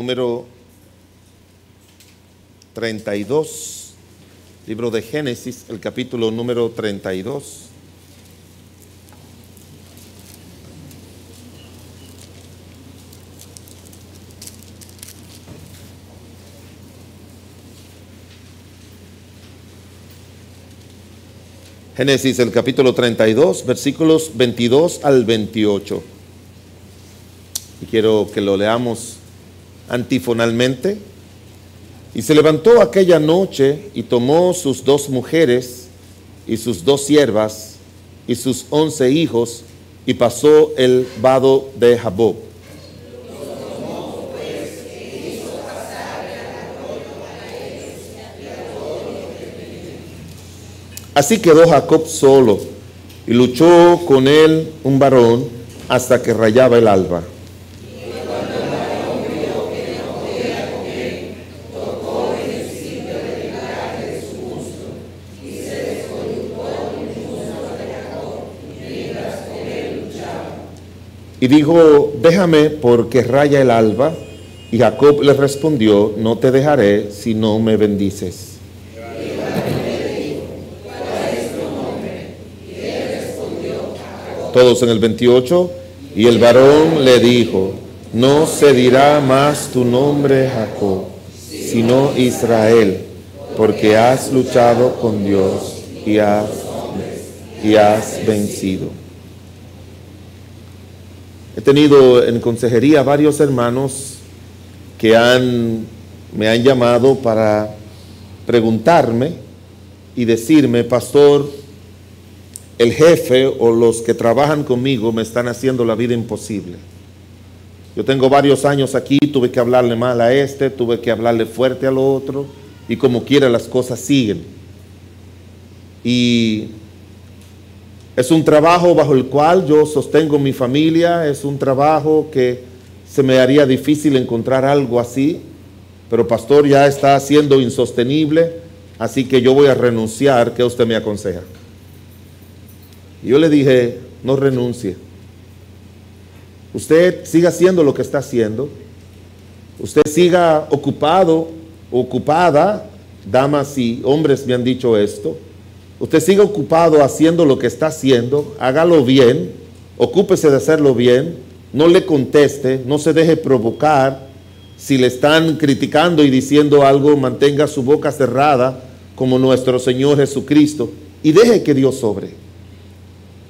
número 32, libro de Génesis, el capítulo número 32. Génesis, el capítulo 32, versículos 22 al 28. Y quiero que lo leamos antifonalmente. Y se levantó aquella noche y tomó sus dos mujeres y sus dos siervas y sus once hijos y pasó el vado de Jabob. Así quedó Jacob solo y luchó con él un varón hasta que rayaba el alba. Y dijo, déjame porque raya el alba. Y Jacob le respondió, no te dejaré si no me bendices. Todos en el 28. Y el varón le dijo, no se dirá más tu nombre Jacob, sino Israel, porque has luchado con Dios y has, y has vencido. He tenido en consejería varios hermanos que me han llamado para preguntarme y decirme, pastor, el jefe o los que trabajan conmigo me están haciendo la vida imposible. Yo tengo varios años aquí, tuve que hablarle mal a este, tuve que hablarle fuerte al otro, y como quiera las cosas siguen. Y es un trabajo bajo el cual yo sostengo mi familia, es un trabajo que se me haría difícil encontrar algo así, pero pastor ya está siendo insostenible, así que yo voy a renunciar, ¿qué usted me aconseja? Y yo le dije, no renuncie. Usted siga haciendo lo que está haciendo. Usted siga ocupado, ocupada, damas y hombres me han dicho esto. Usted siga ocupado haciendo lo que está haciendo, hágalo bien, ocúpese de hacerlo bien, no le conteste, no se deje provocar. Si le están criticando y diciendo algo, mantenga su boca cerrada como nuestro Señor Jesucristo y deje que Dios sobre.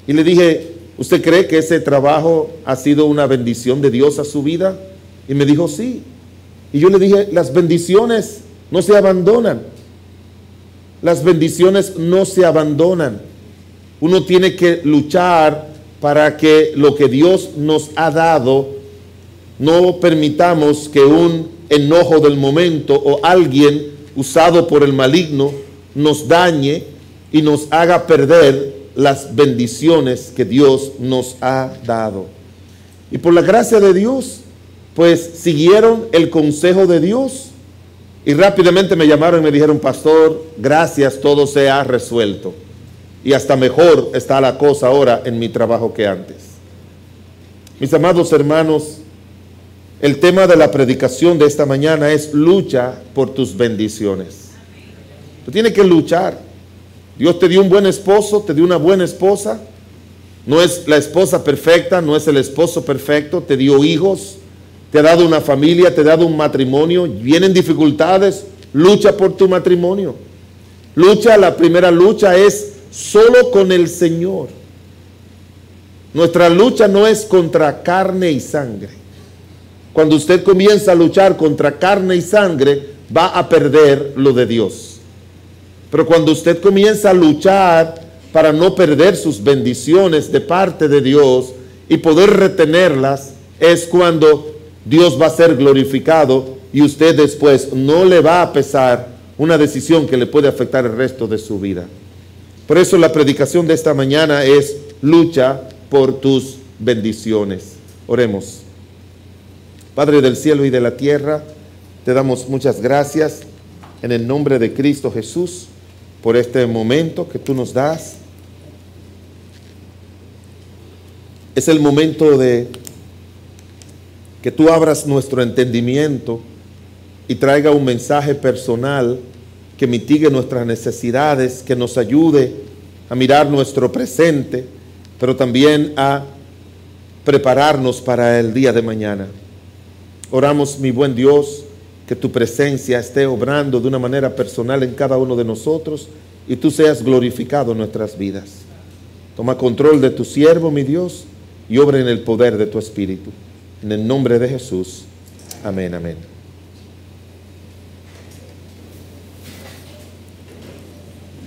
Y le dije, ¿usted cree que ese trabajo ha sido una bendición de Dios a su vida? Y me dijo, sí. Y yo le dije, las bendiciones no se abandonan. Las bendiciones no se abandonan. Uno tiene que luchar para que lo que Dios nos ha dado, no permitamos que un enojo del momento o alguien usado por el maligno nos dañe y nos haga perder las bendiciones que Dios nos ha dado. Y por la gracia de Dios, pues siguieron el consejo de Dios y rápidamente me llamaron y me dijeron, pastor, gracias, todo se ha resuelto. Y hasta mejor está la cosa ahora en mi trabajo que antes. Mis amados hermanos, el tema de la predicación de esta mañana es lucha por tus bendiciones. Tú tienes que luchar. Dios te dio un buen esposo, te dio una buena esposa. No es la esposa perfecta, no es el esposo perfecto, te dio hijos, te ha dado una familia, te ha dado un matrimonio, vienen dificultades, lucha por tu matrimonio. Lucha, la primera lucha es solo con el Señor. Nuestra lucha no es contra carne y sangre. Cuando usted comienza a luchar contra carne y sangre, va a perder lo de Dios. Pero cuando usted comienza a luchar para no perder sus bendiciones de parte de Dios y poder retenerlas, es cuando Dios va a ser glorificado y usted después no le va a pesar una decisión que le puede afectar el resto de su vida. Por eso la predicación de esta mañana es lucha por tus bendiciones. Oremos. Padre del cielo y de la tierra, te damos muchas gracias en el nombre de Cristo Jesús por este momento que tú nos das. Es el momento de que tú abras nuestro entendimiento y traiga un mensaje personal que mitigue nuestras necesidades, que nos ayude a mirar nuestro presente, pero también a prepararnos para el día de mañana. Oramos, mi buen Dios, que tu presencia esté obrando de una manera personal en cada uno de nosotros y tú seas glorificado en nuestras vidas. Toma control de tu siervo, mi Dios, y obra en el poder de tu Espíritu. En el nombre de Jesús. Amén, amén.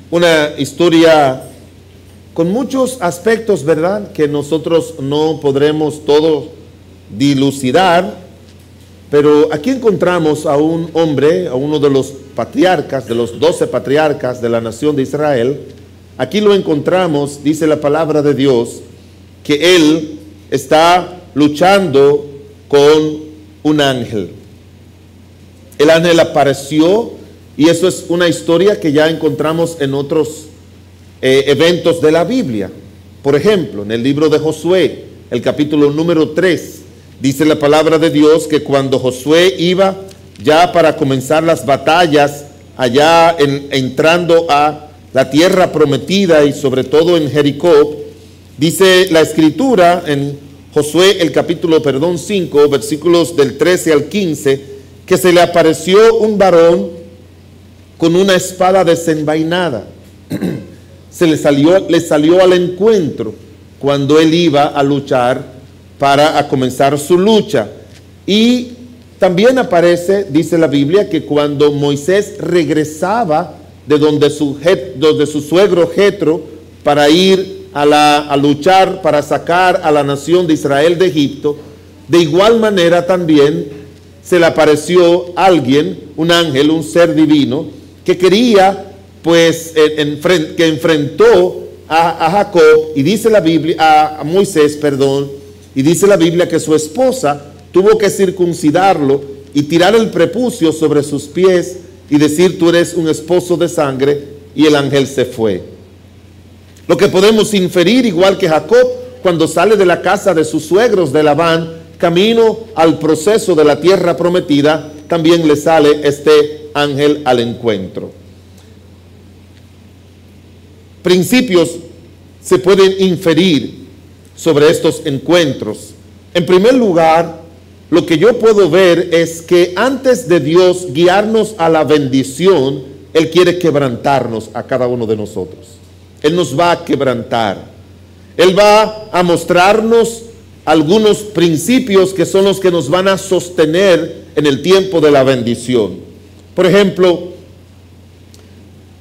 Una historia con muchos aspectos, ¿verdad? Que nosotros no podremos todo dilucidar, pero aquí encontramos a un hombre, a uno de los patriarcas, de los doce patriarcas de la nación de Israel. Aquí lo encontramos, dice la palabra de Dios, que él está luchando con un ángel. El ángel apareció y eso es una historia que ya encontramos en otros eh, eventos de la Biblia. Por ejemplo, en el libro de Josué, el capítulo número 3, dice la palabra de Dios que cuando Josué iba ya para comenzar las batallas, allá entrando a la tierra prometida y sobre todo en Jericó, dice la escritura en Josué el capítulo, perdón, 5, versículos del 13 al 15, que se le apareció un varón con una espada desenvainada. se le salió, le salió al encuentro cuando él iba a luchar para a comenzar su lucha. Y también aparece, dice la Biblia, que cuando Moisés regresaba de donde su, donde su suegro Jetro para ir a, luchar para sacar a la nación de Israel de Egipto, de igual manera también se le apareció alguien, un ángel, un ser divino, que quería, pues, que enfrentó a, Jacob, y dice la Biblia, a, a Moisés, perdón, y dice la Biblia que su esposa tuvo que circuncidarlo y tirar el prepucio sobre sus pies y decir, tú eres un esposo de sangre, y el ángel se fue. Lo que podemos inferir, igual que Jacob, cuando sale de la casa de sus suegros de Labán, camino al proceso de la tierra prometida, también le sale este ángel al encuentro. Principios se pueden inferir sobre estos encuentros. En primer lugar, lo que yo puedo ver es que antes de Dios guiarnos a la bendición, Él quiere quebrantarnos a cada uno de nosotros. Él nos va a quebrantar. Él va a mostrarnos algunos principios que son los que nos van a sostener en el tiempo de la bendición. Por ejemplo,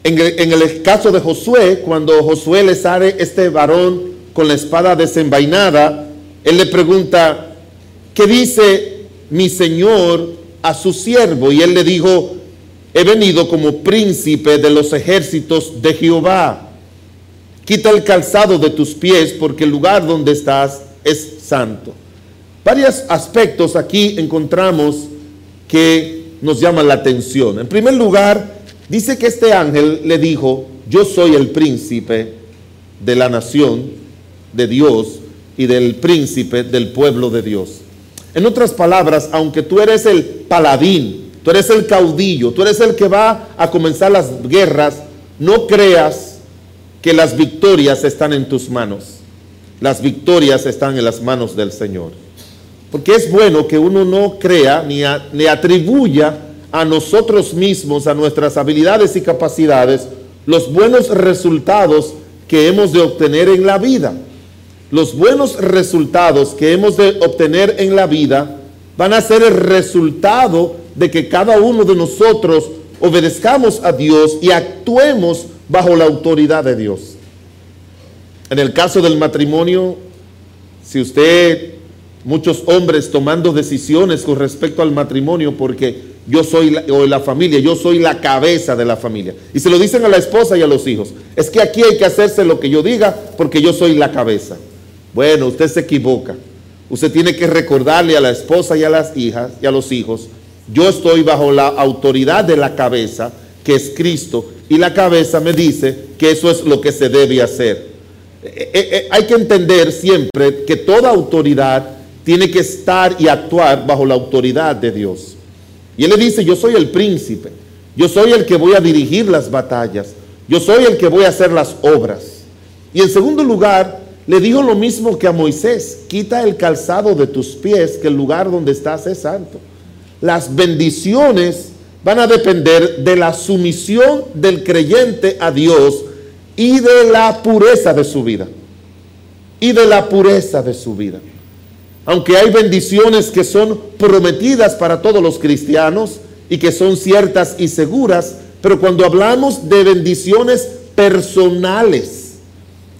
en el, caso de Josué, cuando Josué le sale este varón con la espada desenvainada, él le pregunta, ¿qué dice mi señor a su siervo? Y él le dijo, he venido como príncipe de los ejércitos de Jehová. Quita el calzado de tus pies porque el lugar donde estás es santo. Varios aspectos aquí encontramos que nos llaman la atención. En primer lugar, dice que este ángel le dijo, yo soy el príncipe de la nación de Dios y del príncipe del pueblo de Dios. En otras palabras, aunque tú eres el paladín, tú eres el caudillo, tú eres el que va a comenzar las guerras, no creas que las victorias están en tus manos. Las victorias están en las manos del Señor. Porque es bueno que uno no crea ni, ni atribuya a nosotros mismos, a nuestras habilidades y capacidades, los buenos resultados que hemos de obtener en la vida. Los buenos resultados que hemos de obtener en la vida van a ser el resultado de que cada uno de nosotros obedezcamos a Dios y actuemos bajo la autoridad de Dios. En el caso del matrimonio, si usted, muchos hombres tomando decisiones con respecto al matrimonio, porque yo soy la, la familia, yo soy la cabeza de la familia. Y se lo dicen a la esposa y a los hijos. Es que aquí hay que hacerse lo que yo diga porque yo soy la cabeza. Bueno, usted se equivoca. Usted tiene que recordarle a la esposa y a las hijas y a los hijos, yo estoy bajo la autoridad de la cabeza, que es Cristo, y la cabeza me dice que eso es lo que se debe hacer. Eh, eh, eh, hay que entender siempre que toda autoridad tiene que estar y actuar bajo la autoridad de Dios. Y él le dice, yo soy el príncipe, yo soy el que voy a dirigir las batallas, yo soy el que voy a hacer las obras. Y en segundo lugar, le dijo lo mismo que a Moisés, quita el calzado de tus pies, que el lugar donde estás es santo. Las bendiciones van a depender de la sumisión del creyente a Dios y de la pureza de su vida. Y de la pureza de su vida. Aunque hay bendiciones que son prometidas para todos los cristianos y que son ciertas y seguras, pero cuando hablamos de bendiciones personales,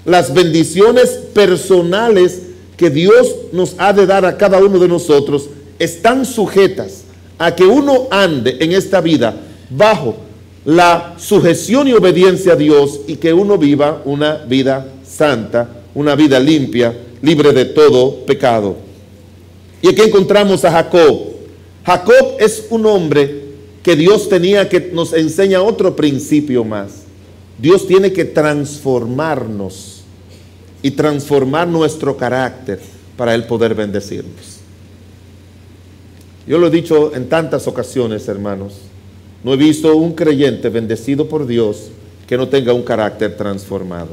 las bendiciones personales que Dios nos ha de dar a cada uno de nosotros están sujetas a que uno ande en esta vida bajo la sujeción y obediencia a Dios y que uno viva una vida santa, una vida limpia, libre de todo pecado. Y aquí encontramos a Jacob. Jacob es un hombre que Dios tenía que nos enseña otro principio más. Dios tiene que transformarnos y transformar nuestro carácter para Él poder bendecirnos. Yo lo he dicho en tantas ocasiones, hermanos. No he visto un creyente bendecido por Dios que no tenga un carácter transformado.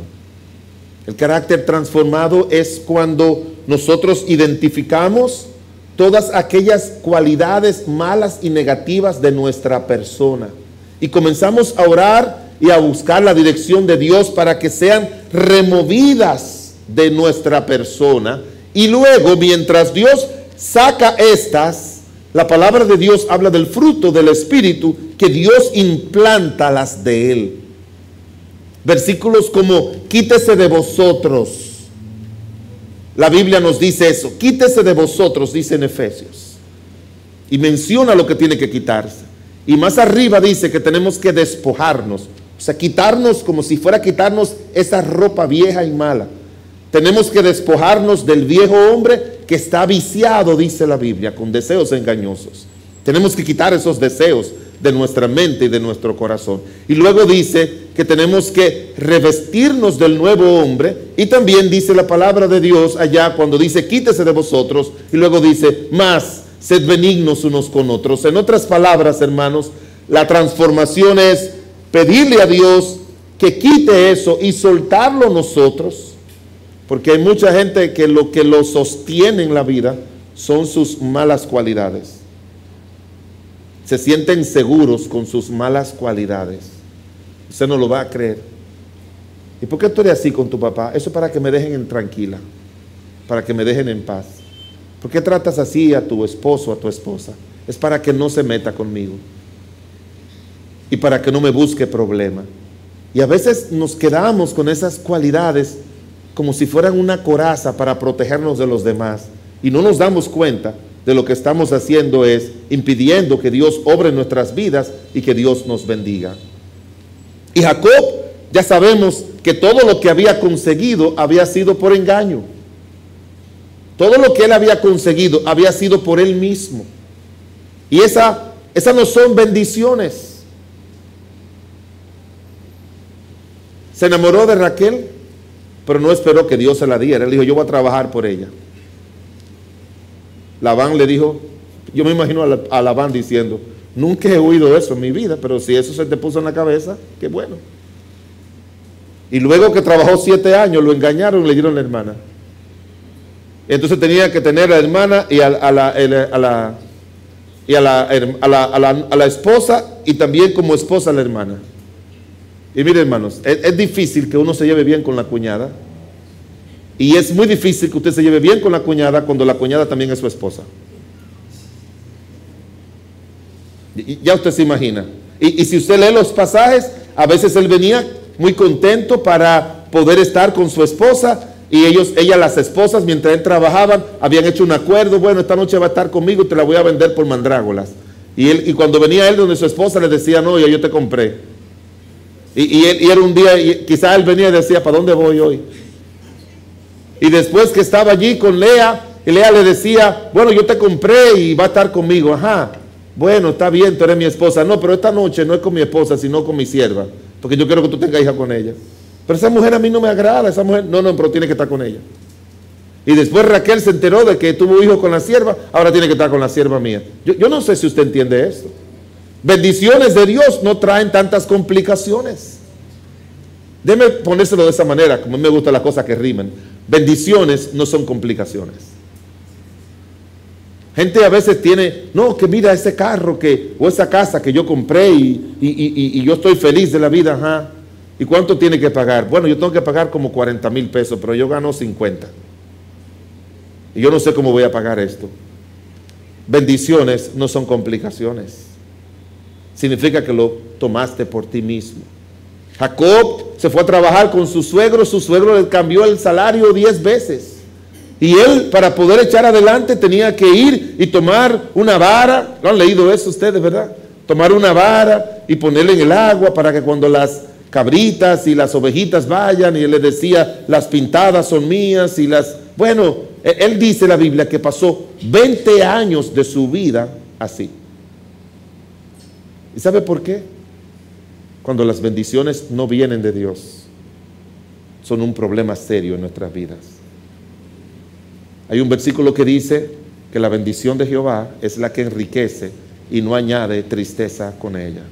El carácter transformado es cuando nosotros identificamos todas aquellas cualidades malas y negativas de nuestra persona y comenzamos a orar y a buscar la dirección de Dios para que sean removidas de nuestra persona. Y luego, mientras Dios saca estas, la palabra de Dios habla del fruto del Espíritu que Dios implanta las de Él. Versículos como, quítese de vosotros. La Biblia nos dice eso, quítese de vosotros, dice en Efesios. Y menciona lo que tiene que quitarse. Y más arriba dice que tenemos que despojarnos. O sea, quitarnos como si fuera quitarnos esa ropa vieja y mala. Tenemos que despojarnos del viejo hombre que está viciado, dice la Biblia, con deseos engañosos. Tenemos que quitar esos deseos de nuestra mente y de nuestro corazón. Y luego dice que tenemos que revestirnos del nuevo hombre. Y también dice la palabra de Dios allá cuando dice, quítese de vosotros. Y luego dice, más, sed benignos unos con otros. En otras palabras, hermanos, la transformación es pedirle a Dios que quite eso y soltarlo nosotros, porque hay mucha gente que lo que lo sostiene en la vida son sus malas cualidades. Se sienten seguros con sus malas cualidades. Usted no lo va a creer. ¿Y por qué tú así con tu papá? Eso es para que me dejen en tranquila, para que me dejen en paz. ¿Por qué tratas así a tu esposo, a tu esposa? Es para que no se meta conmigo y para que no me busque problema. Y a veces nos quedamos con esas cualidades como si fueran una coraza para protegernos de los demás y no nos damos cuenta de lo que estamos haciendo es impidiendo que Dios obre nuestras vidas y que Dios nos bendiga. Y Jacob, ya sabemos que todo lo que había conseguido había sido por engaño. Todo lo que él había conseguido había sido por él mismo. Y esa, esas no son bendiciones. Se enamoró de Raquel, pero no esperó que Dios se la diera. Él dijo, yo voy a trabajar por ella. Labán le dijo, yo me imagino a Labán diciendo, nunca he oído eso en mi vida, pero si eso se te puso en la cabeza, qué bueno. Y luego que trabajó siete años, lo engañaron y le dieron la hermana. Entonces tenía que tener a la hermana y a, la, la esposa y también como esposa a la hermana. Y miren hermanos, es, difícil que uno se lleve bien con la cuñada. Y es muy difícil que usted se lleve bien con la cuñada cuando la cuñada también es su esposa. Ya usted se imagina. Y, si usted lee los pasajes, a veces él venía muy contento para poder estar con su esposa y ellos, ella, las esposas, mientras él trabajaban, habían hecho un acuerdo, bueno, esta noche va a estar conmigo y te la voy a vender por mandrágolas. Y, él, cuando venía él donde su esposa le decía, no, yo te compré. Y, era un día, y quizá él venía y decía, ¿para dónde voy hoy? Y después que estaba allí con Lea, y Lea le decía, bueno, yo te compré y va a estar conmigo. Ajá, bueno, está bien, tú eres mi esposa. No, pero esta noche no es con mi esposa, sino con mi sierva. Porque yo quiero que tú tengas hija con ella. Pero esa mujer a mí no me agrada, esa mujer, no, no, pero tiene que estar con ella. Y después Raquel se enteró de que tuvo hijo con la sierva, ahora tiene que estar con la sierva mía. Yo, yo no sé si usted entiende esto. Bendiciones de Dios no traen tantas complicaciones. Déme ponérselo de esa manera, como me gusta las cosas que rimen. Bendiciones no son complicaciones. Gente a veces tiene, no, que mira ese carro que, o esa casa que yo compré y, y, y, yo estoy feliz de la vida, ajá. ¿Y cuánto tiene que pagar? Bueno, yo tengo que pagar como 40 mil pesos, pero yo gano 50. Y yo no sé cómo voy a pagar esto. Bendiciones no son complicaciones. Significa que lo tomaste por ti mismo. Jacob se fue a trabajar con su suegro, su suegro le cambió el salario 10 veces. Y él, para poder echar adelante, tenía que ir y tomar una vara. ¿Lo han leído eso ustedes, verdad? Tomar una vara y ponerle en el agua para que cuando las cabritas y las ovejitas vayan, y él le decía, las pintadas son mías y las... Bueno, e-, él dice la Biblia que pasó 20 años de su vida así. ¿Y sabe por qué? Cuando las bendiciones no vienen de Dios, son un problema serio en nuestras vidas. Hay un versículo que dice que la bendición de Jehová es la que enriquece y no añade tristeza con ella.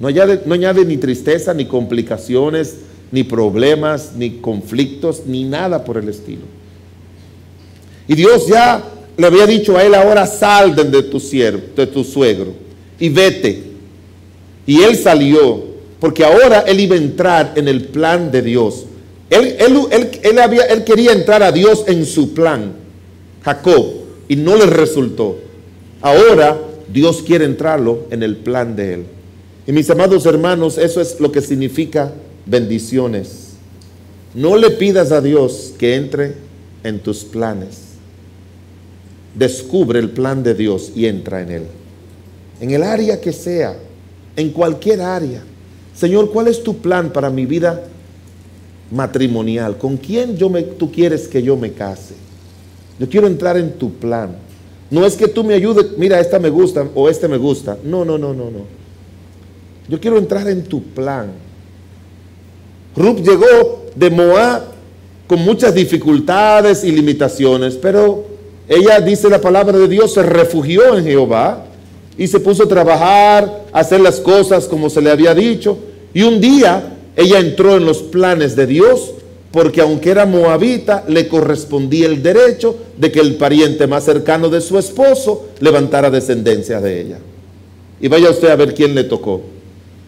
No añade, ni tristeza, ni complicaciones, ni problemas, ni conflictos, ni nada por el estilo. Y Dios ya le había dicho a él ahora sal de tu siervo, de tu suegro y vete. Y él salió porque ahora él iba a entrar en el plan de Dios. Él, había, él quería entrar a Dios en su plan, Jacob, y no le resultó. Ahora Dios quiere entrarlo en el plan de él. Y mis amados hermanos, eso es lo que significa bendiciones. No le pidas a Dios que entre en tus planes. Descubre el plan de Dios y entra en él. En el área que sea, en cualquier área. Señor, ¿cuál es tu plan para mi vida matrimonial? ¿Con quién tú quieres que yo me case? Yo quiero entrar en tu plan. No es que tú me ayudes, mira, esta me gusta o este me gusta. No, no, no, no, no. Yo quiero entrar en tu plan. Ruth llegó de Moab con muchas dificultades y limitaciones, pero ella dice la palabra de Dios, se refugió en Jehová y se puso a trabajar, a hacer las cosas como se le había dicho. Y un día ella entró en los planes de Dios porque aunque era moabita, le correspondía el derecho de que el pariente más cercano de su esposo levantara descendencia de ella. Y vaya usted a ver quién le tocó.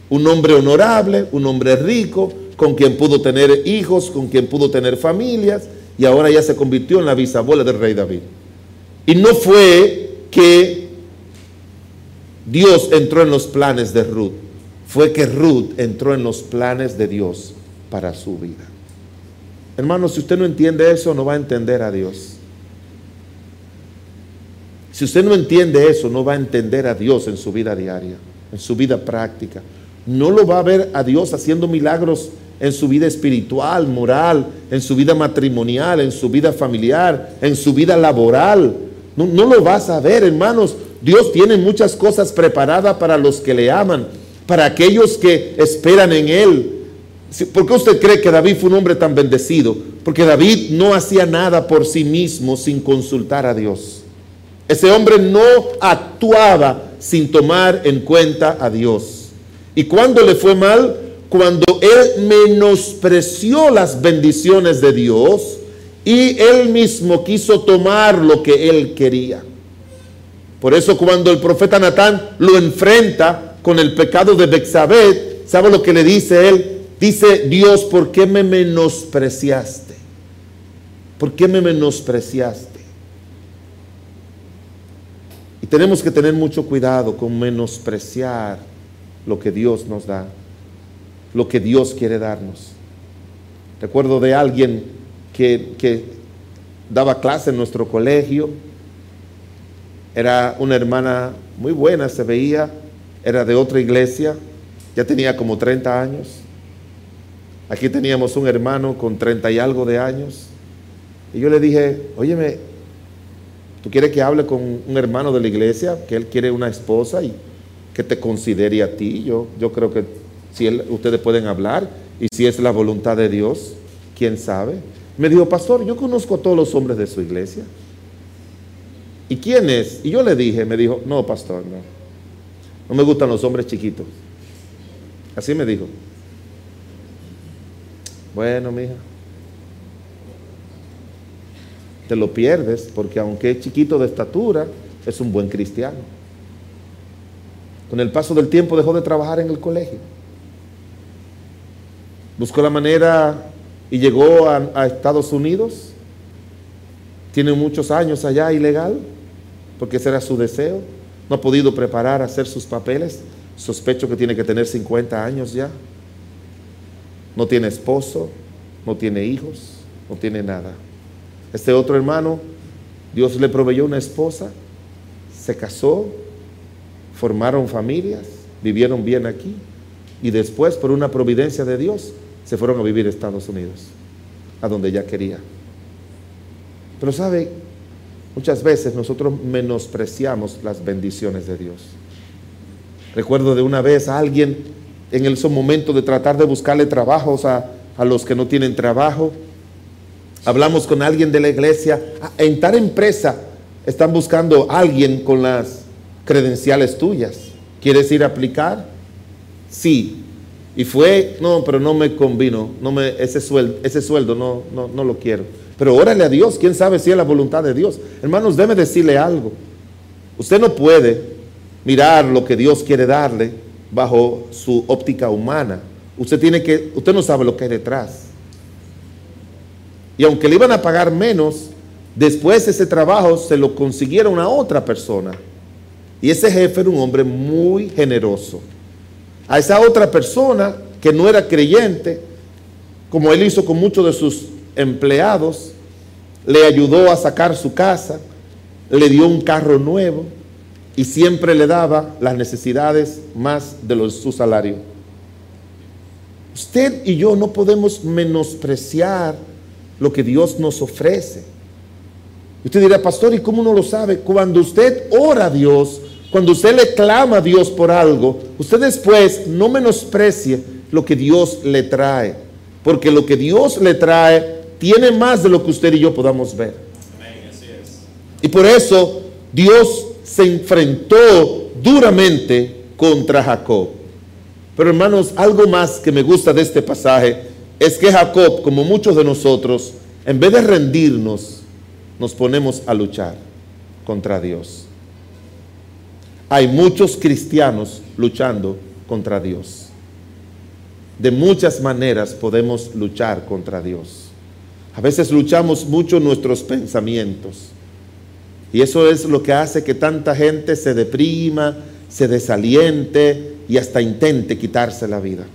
Un hombre honorable, un hombre rico, con quien pudo tener hijos, con quien pudo tener familias, y ahora ya se convirtió en la bisabuela del rey David. Y no fue que Dios entró en los planes de Ruth, fue que Ruth entró en los planes de Dios para su vida. Hermano, si usted no entiende eso, no va a entender a Dios. Si usted no entiende eso, no va a entender a Dios en su vida diaria, en su vida práctica. No lo va a ver a Dios haciendo milagros en su vida espiritual, moral, en su vida matrimonial, en su vida familiar, en su vida laboral. No, no lo vas a ver, hermanos. Dios tiene muchas cosas preparadas para los que le aman, para aquellos que esperan en Él. ¿Por qué usted cree que David fue un hombre tan bendecido? Porque David no hacía nada por sí mismo sin consultar a Dios. Ese hombre no actuaba sin tomar en cuenta a Dios. ¿Y cuando le fue mal? Cuando él menospreció las bendiciones de Dios y él mismo quiso tomar lo que él quería. Por eso cuando el profeta Natán lo enfrenta con el pecado de Bexabé, ¿sabe lo que le dice él? Dice Dios, ¿por qué me menospreciaste? ¿Por qué me menospreciaste? Y tenemos que tener mucho cuidado con menospreciar lo que Dios nos da, lo que Dios quiere darnos. Recuerdo de alguien que, que daba clase en nuestro colegio era una hermana muy buena, se veía, era de otra iglesia, ya tenía como 30 años. Aquí teníamos un hermano con 30 y algo de años. Y yo le dije, óyeme, ¿tú quieres que hable con un hermano de la iglesia? Que él quiere una esposa y que te considere a ti. Yo, yo creo que si ustedes pueden hablar y si es la voluntad de Dios, quién sabe. Me dijo, pastor, yo conozco a todos los hombres de su iglesia. ¿Y quién es? Y yo le dije, me dijo, no, pastor, no. No me gustan los hombres chiquitos. Así me dijo. Bueno, mija. Te lo pierdes porque aunque es chiquito de estatura, es un buen cristiano. Con el paso del tiempo dejó de trabajar en el colegio. Buscó la manera y llegó a, Estados Unidos. Tiene muchos años allá ilegal, porque ese era su deseo. No ha podido preparar, hacer sus papeles. Sospecho que tiene que tener 50 años ya. No tiene esposo, no tiene hijos, no tiene nada. Este otro hermano, Dios le proveyó una esposa, se casó, formaron familias, vivieron bien aquí y después por una providencia de Dios se fueron a vivir a Estados Unidos, a donde ya quería. Pero sabe, muchas veces nosotros menospreciamos las bendiciones de Dios. Recuerdo de una vez a alguien en el momento de tratar de buscarle trabajos a, a los que no tienen trabajo. Hablamos con alguien de la iglesia. Ah, en tal empresa están buscando a alguien con las credenciales tuyas. ¿Quieres ir a aplicar? Sí. Y fue, no, pero no me convino, no me, ese sueldo, ese sueldo no, no, no lo quiero. Pero órale a Dios, quién sabe si es la voluntad de Dios. Hermanos, debe decirle algo. Usted no puede mirar lo que Dios quiere darle bajo su óptica humana. Usted tiene que, usted no sabe lo que hay detrás. Y aunque le iban a pagar menos, después ese trabajo se lo consiguieron a otra persona. Y ese jefe era un hombre muy generoso a esa otra persona que no era creyente, como él hizo con muchos de sus empleados, le ayudó a sacar su casa, le dio un carro nuevo y siempre le daba las necesidades más de los, su salario. Usted y yo no podemos menospreciar lo que Dios nos ofrece. Usted dirá, pastor, ¿y cómo no lo sabe? Cuando usted ora a Dios, cuando usted le clama a Dios por algo, usted después no menosprecie lo que Dios le trae. Porque lo que Dios le trae tiene más de lo que usted y yo podamos ver. Y por eso Dios se enfrentó duramente contra Jacob. Pero hermanos, algo más que me gusta de este pasaje es que Jacob, como muchos de nosotros, en vez de rendirnos, nos ponemos a luchar contra Dios hay muchos cristianos luchando contra Dios. De muchas maneras podemos luchar contra Dios. A veces luchamos mucho nuestros pensamientos. Y eso es lo que hace que tanta gente se deprima, se desaliente y hasta intente quitarse la vida.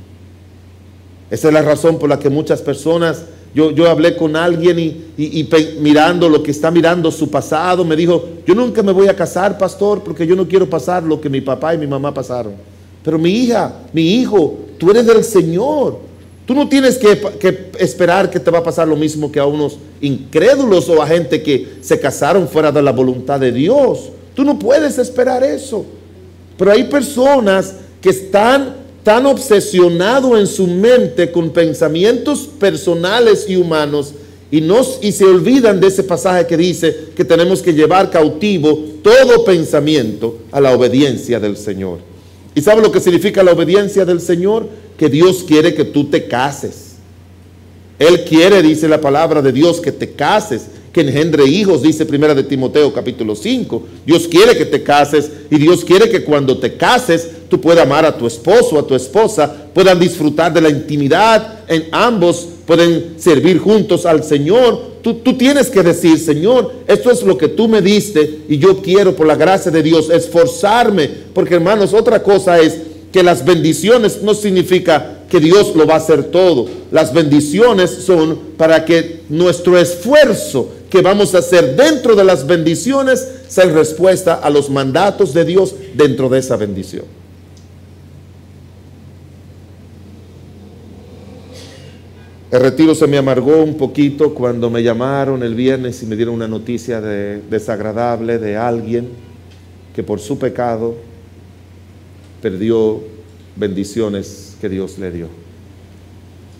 Esa es la razón por la que muchas personas yo, hablé con alguien y, mirando lo que está mirando su pasado, me dijo, yo nunca me voy a casar, pastor, porque yo no quiero pasar lo que mi papá y mi mamá pasaron. Pero mi hija, mi hijo, tú eres del Señor. Tú no tienes que, esperar que te va a pasar lo mismo que a unos incrédulos o a gente que se casaron fuera de la voluntad de Dios. Tú no puedes esperar eso. Pero hay personas que están tan obsesionado en su mente con pensamientos personales y humanos y, nos, y se olvidan de ese pasaje que dice que tenemos que llevar cautivo todo pensamiento a la obediencia del Señor. ¿Y sabe lo que significa la obediencia del Señor? Que Dios quiere que tú te cases. Él quiere, dice la palabra de Dios, que te cases que engendre hijos, dice primera de Timoteo capítulo 5. Dios quiere que te cases y Dios quiere que cuando te cases tú puedas amar a tu esposo, a tu esposa, puedan disfrutar de la intimidad, en ambos pueden servir juntos al Señor. Tú, tú tienes que decir, Señor, esto es lo que tú me diste y yo quiero por la gracia de Dios esforzarme, porque hermanos, otra cosa es que las bendiciones no significa que Dios lo va a hacer todo. Las bendiciones son para que nuestro esfuerzo que vamos a hacer dentro de las bendiciones sea respuesta a los mandatos de Dios dentro de esa bendición. El retiro se me amargó un poquito cuando me llamaron el viernes y me dieron una noticia desagradable de alguien que por su pecado perdió bendiciones que Dios le dio.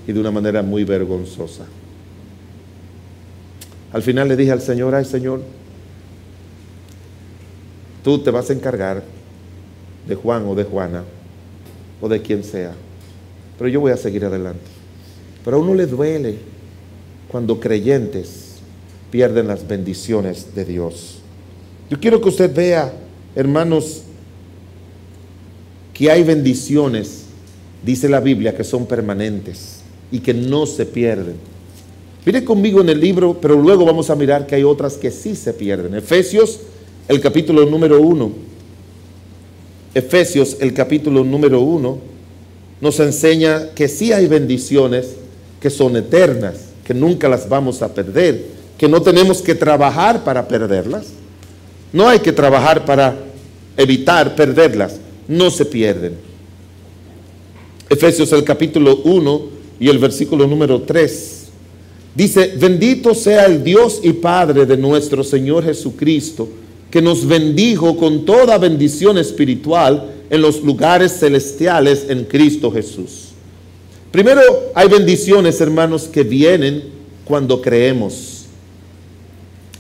Y de una manera muy vergonzosa. Al final le dije al Señor, ay Señor, tú te vas a encargar de Juan o de Juana o de quien sea. Pero yo voy a seguir adelante. Pero a uno le duele cuando creyentes pierden las bendiciones de Dios. Yo quiero que usted vea, hermanos, que hay bendiciones, dice la Biblia, que son permanentes y que no se pierden. Mire conmigo en el libro, pero luego vamos a mirar que hay otras que sí se pierden. Efesios, el capítulo número uno. Efesios, el capítulo número uno, nos enseña que sí hay bendiciones que son eternas, que nunca las vamos a perder, que no tenemos que trabajar para perderlas. No hay que trabajar para evitar perderlas, no se pierden. Efesios el capítulo 1 y el versículo número 3 dice, bendito sea el Dios y Padre de nuestro Señor Jesucristo, que nos bendijo con toda bendición espiritual en los lugares celestiales en Cristo Jesús. Primero, hay bendiciones, hermanos, que vienen cuando creemos.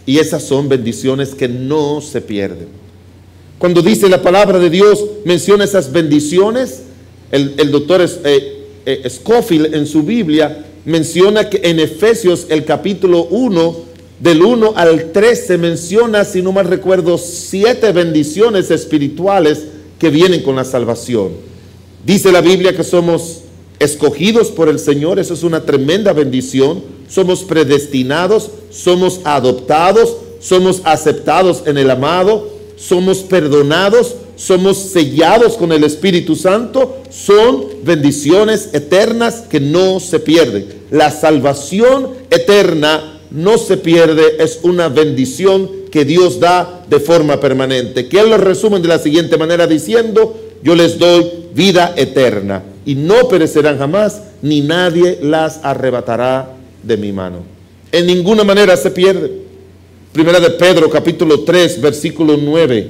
Y esas son bendiciones que no se pierden. Cuando dice la palabra de Dios, menciona esas bendiciones, el, doctor eh, eh, Scofield en su Biblia menciona que en Efesios el capítulo 1 del 1 al 3 se menciona, si no mal recuerdo, siete bendiciones espirituales que vienen con la salvación. Dice la Biblia que somos escogidos por el Señor, eso es una tremenda bendición. Somos predestinados, somos adoptados, somos aceptados en el amado, somos perdonados, somos sellados con el Espíritu Santo, son bendiciones eternas que no se pierden. La salvación eterna no se pierde, es una bendición que Dios da de forma permanente. Que Él lo resume de la siguiente manera diciendo, yo les doy vida eterna y no perecerán jamás, ni nadie las arrebatará de mi mano. En ninguna manera se pierde. Primera de Pedro capítulo 3 versículo 9.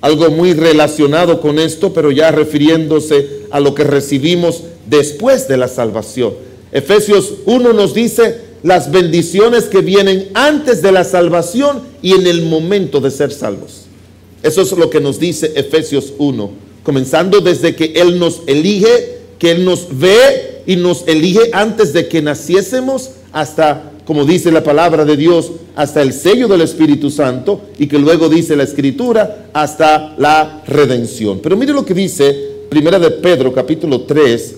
Algo muy relacionado con esto, pero ya refiriéndose a lo que recibimos después de la salvación. Efesios 1 nos dice las bendiciones que vienen antes de la salvación y en el momento de ser salvos. Eso es lo que nos dice Efesios 1, comenzando desde que Él nos elige, que Él nos ve y nos elige antes de que naciésemos hasta, como dice la palabra de Dios, hasta el sello del Espíritu Santo y que luego dice la Escritura, hasta la redención. Pero mire lo que dice Primera de Pedro capítulo 3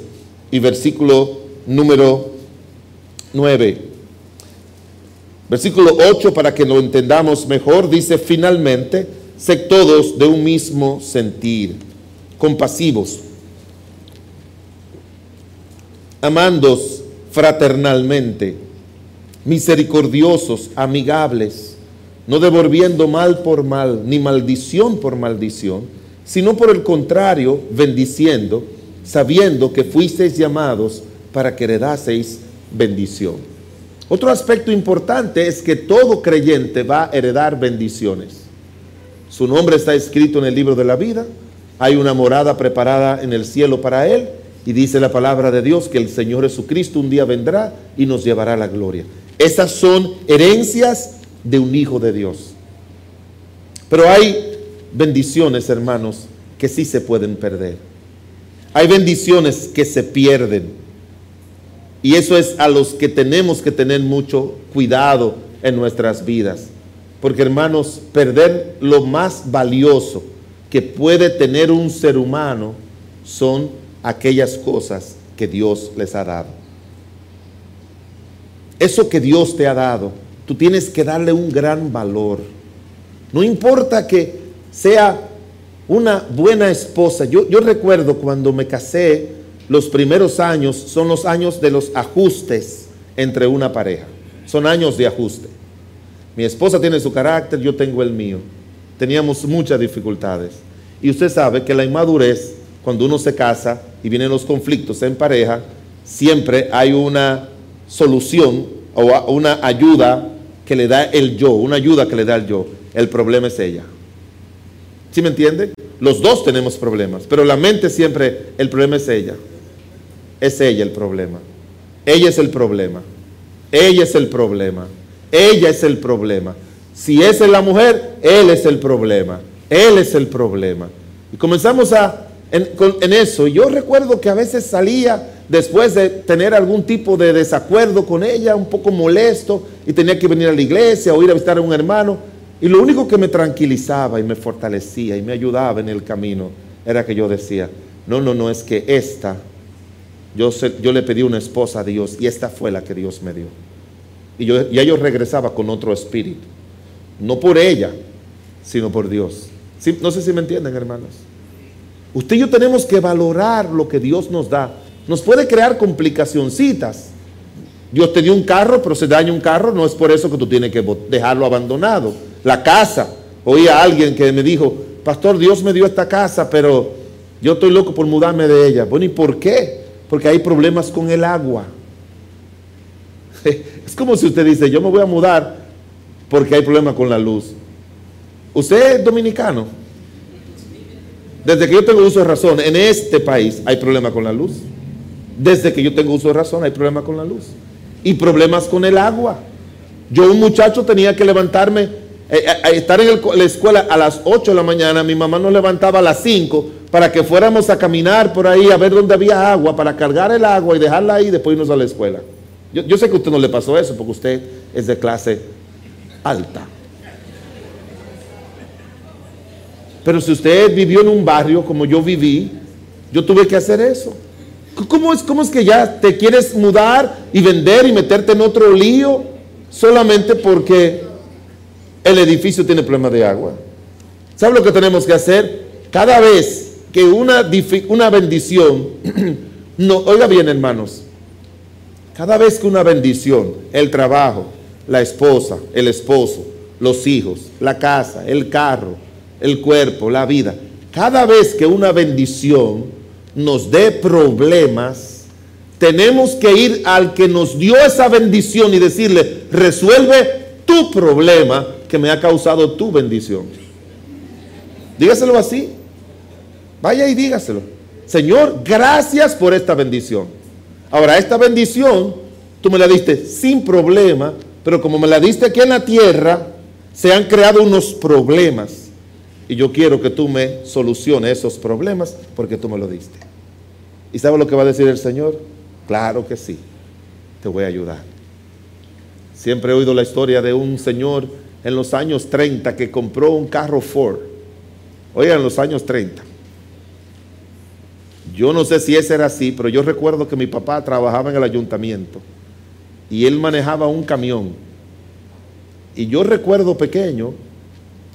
y versículo número 9. Versículo 8, para que lo entendamos mejor, dice, finalmente, sé todos de un mismo sentir, compasivos, amandos fraternalmente, misericordiosos, amigables, no devolviendo mal por mal, ni maldición por maldición, sino por el contrario, bendiciendo, sabiendo que fuisteis llamados para que heredaseis bendición. Otro aspecto importante es que todo creyente va a heredar bendiciones. Su nombre está escrito en el libro de la vida, hay una morada preparada en el cielo para él y dice la palabra de Dios que el Señor Jesucristo un día vendrá y nos llevará a la gloria. Esas son herencias de un hijo de Dios. Pero hay bendiciones, hermanos, que sí se pueden perder. Hay bendiciones que se pierden. Y eso es a los que tenemos que tener mucho cuidado en nuestras vidas. Porque hermanos, perder lo más valioso que puede tener un ser humano son aquellas cosas que Dios les ha dado. Eso que Dios te ha dado, tú tienes que darle un gran valor. No importa que sea una buena esposa. Yo, yo recuerdo cuando me casé, los primeros años son los años de los ajustes entre una pareja. Son años de ajuste. Mi esposa tiene su carácter, yo tengo el mío. Teníamos muchas dificultades. Y usted sabe que la inmadurez, cuando uno se casa y vienen los conflictos en pareja, siempre hay una solución o una ayuda que le da el yo, una ayuda que le da el yo. El problema es ella. ¿Sí me entiende? Los dos tenemos problemas, pero la mente siempre, el problema es ella. Es ella el problema. Ella es el problema. Ella es el problema. Ella es el problema. Si esa es la mujer, él es el problema. Él es el problema. Y comenzamos a, en, en eso. Yo recuerdo que a veces salía después de tener algún tipo de desacuerdo con ella, un poco molesto, y tenía que venir a la iglesia o ir a visitar a un hermano. Y lo único que me tranquilizaba y me fortalecía y me ayudaba en el camino era que yo decía, no, no, no, es que esta, yo, yo le pedí una esposa a Dios y esta fue la que Dios me dio. Y yo, ya yo regresaba con otro espíritu. No por ella, sino por Dios. No sé si me entienden, hermanos. Usted y yo tenemos que valorar lo que Dios nos da nos puede crear complicacioncitas. Dios te dio un carro, pero se daña un carro, no es por eso que tú tienes que dejarlo abandonado. La casa, oí a alguien que me dijo, pastor, Dios me dio esta casa, pero yo estoy loco por mudarme de ella. Bueno, ¿y por qué? Porque hay problemas con el agua. Es como si usted dice, yo me voy a mudar porque hay problemas con la luz. Usted es dominicano. Desde que yo tengo uso de razón, en este país hay problemas con la luz. Desde que yo tengo uso de razón hay problemas con la luz. Y problemas con el agua. Yo un muchacho tenía que levantarme, eh, eh, eh, estar en la escuela a las 8 de la mañana, mi mamá nos levantaba a las 5 para que fuéramos a caminar por ahí a ver dónde había agua, para cargar el agua y dejarla ahí y después irnos a la escuela. Yo, yo sé que a usted no le pasó eso porque usted es de clase alta. Pero si usted vivió en un barrio como yo viví, yo tuve que hacer eso. ¿Cómo es, ¿Cómo es que ya te quieres mudar y vender y meterte en otro lío solamente porque el edificio tiene problema de agua? ¿Sabe lo que tenemos que hacer? Cada vez que una, una bendición, no, oiga bien hermanos, cada vez que una bendición, el trabajo, la esposa, el esposo, los hijos, la casa, el carro, el cuerpo, la vida, cada vez que una bendición nos dé problemas, tenemos que ir al que nos dio esa bendición y decirle, resuelve tu problema que me ha causado tu bendición. Dígaselo así. Vaya y dígaselo. Señor, gracias por esta bendición. Ahora, esta bendición, tú me la diste sin problema, pero como me la diste aquí en la tierra, se han creado unos problemas. Y yo quiero que tú me soluciones esos problemas porque tú me lo diste. ¿Y sabes lo que va a decir el Señor? Claro que sí, te voy a ayudar. Siempre he oído la historia de un señor en los años 30 que compró un carro Ford. Oigan, en los años 30. Yo no sé si ese era así, pero yo recuerdo que mi papá trabajaba en el ayuntamiento y él manejaba un camión. Y yo recuerdo pequeño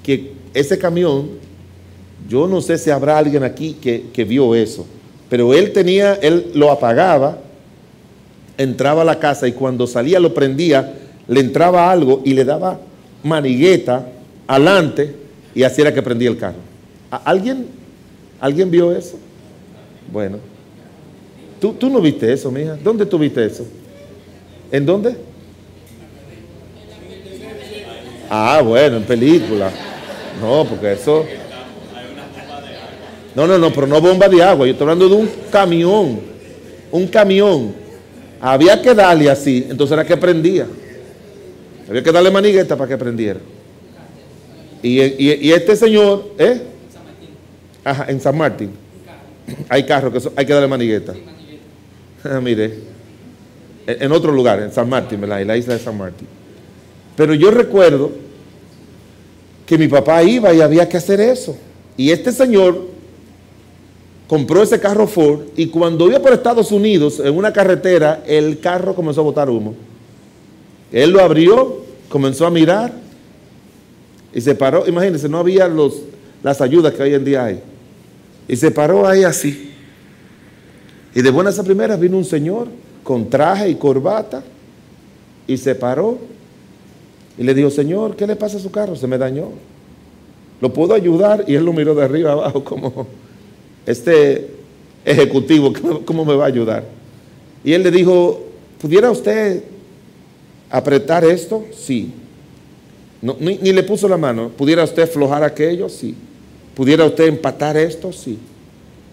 que ese camión, yo no sé si habrá alguien aquí que, que vio eso pero él tenía, él lo apagaba, entraba a la casa y cuando salía lo prendía, le entraba algo y le daba manigueta adelante y así era que prendía el carro. ¿Alguien, ¿Alguien vio eso? Bueno, ¿Tú, tú no viste eso, mija. ¿Dónde tú viste eso? ¿En dónde? Ah, bueno, en película. No, porque eso... No, no, no, pero no bomba de agua. Yo estoy hablando de un camión. Un camión. Había que darle así, entonces era que prendía. Había que darle manigueta para que prendiera. Y, este señor, ¿eh? Ajá, en San Martín. Hay carros que hay que darle manigueta. Ah, mire, en otro lugar, en San Martín, En la isla de San Martín. Pero yo recuerdo que mi papá iba y había que hacer eso. Y este señor compró ese carro Ford y cuando iba por Estados Unidos en una carretera, el carro comenzó a botar humo. Él lo abrió, comenzó a mirar y se paró. Imagínense, no había los, las ayudas que hoy en día hay. Y se paró ahí así. Y de buenas a primeras vino un señor con traje y corbata y se paró y le dijo, Señor, ¿qué le pasa a su carro? Se me dañó. ¿Lo puedo ayudar? Y él lo miró de arriba abajo como este ejecutivo, ¿cómo me va a ayudar? Y él le dijo, ¿pudiera usted apretar esto? Sí. ni, le puso la mano. ¿Pudiera usted flojar aquello? Sí. ¿Pudiera usted empatar esto? Sí.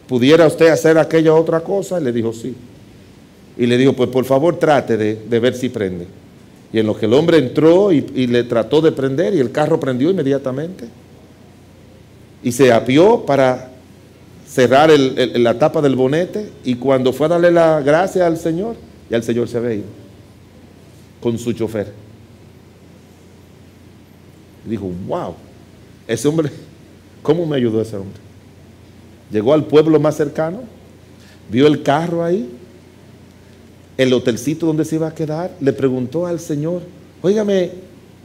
¿Pudiera usted hacer aquella otra cosa? Le dijo sí. Y le dijo, pues por favor trate de, de ver si prende. Y en lo que el hombre entró y, le trató de prender y el carro prendió inmediatamente. Y se apió para cerrar la tapa del bonete y cuando fue a darle la gracia al Señor, ya el Señor se había ido con su chofer. Dijo, wow, ese hombre, ¿cómo me ayudó ese hombre? Llegó al pueblo más cercano, vio el carro ahí, el hotelcito donde se iba a quedar, le preguntó al Señor, óigame,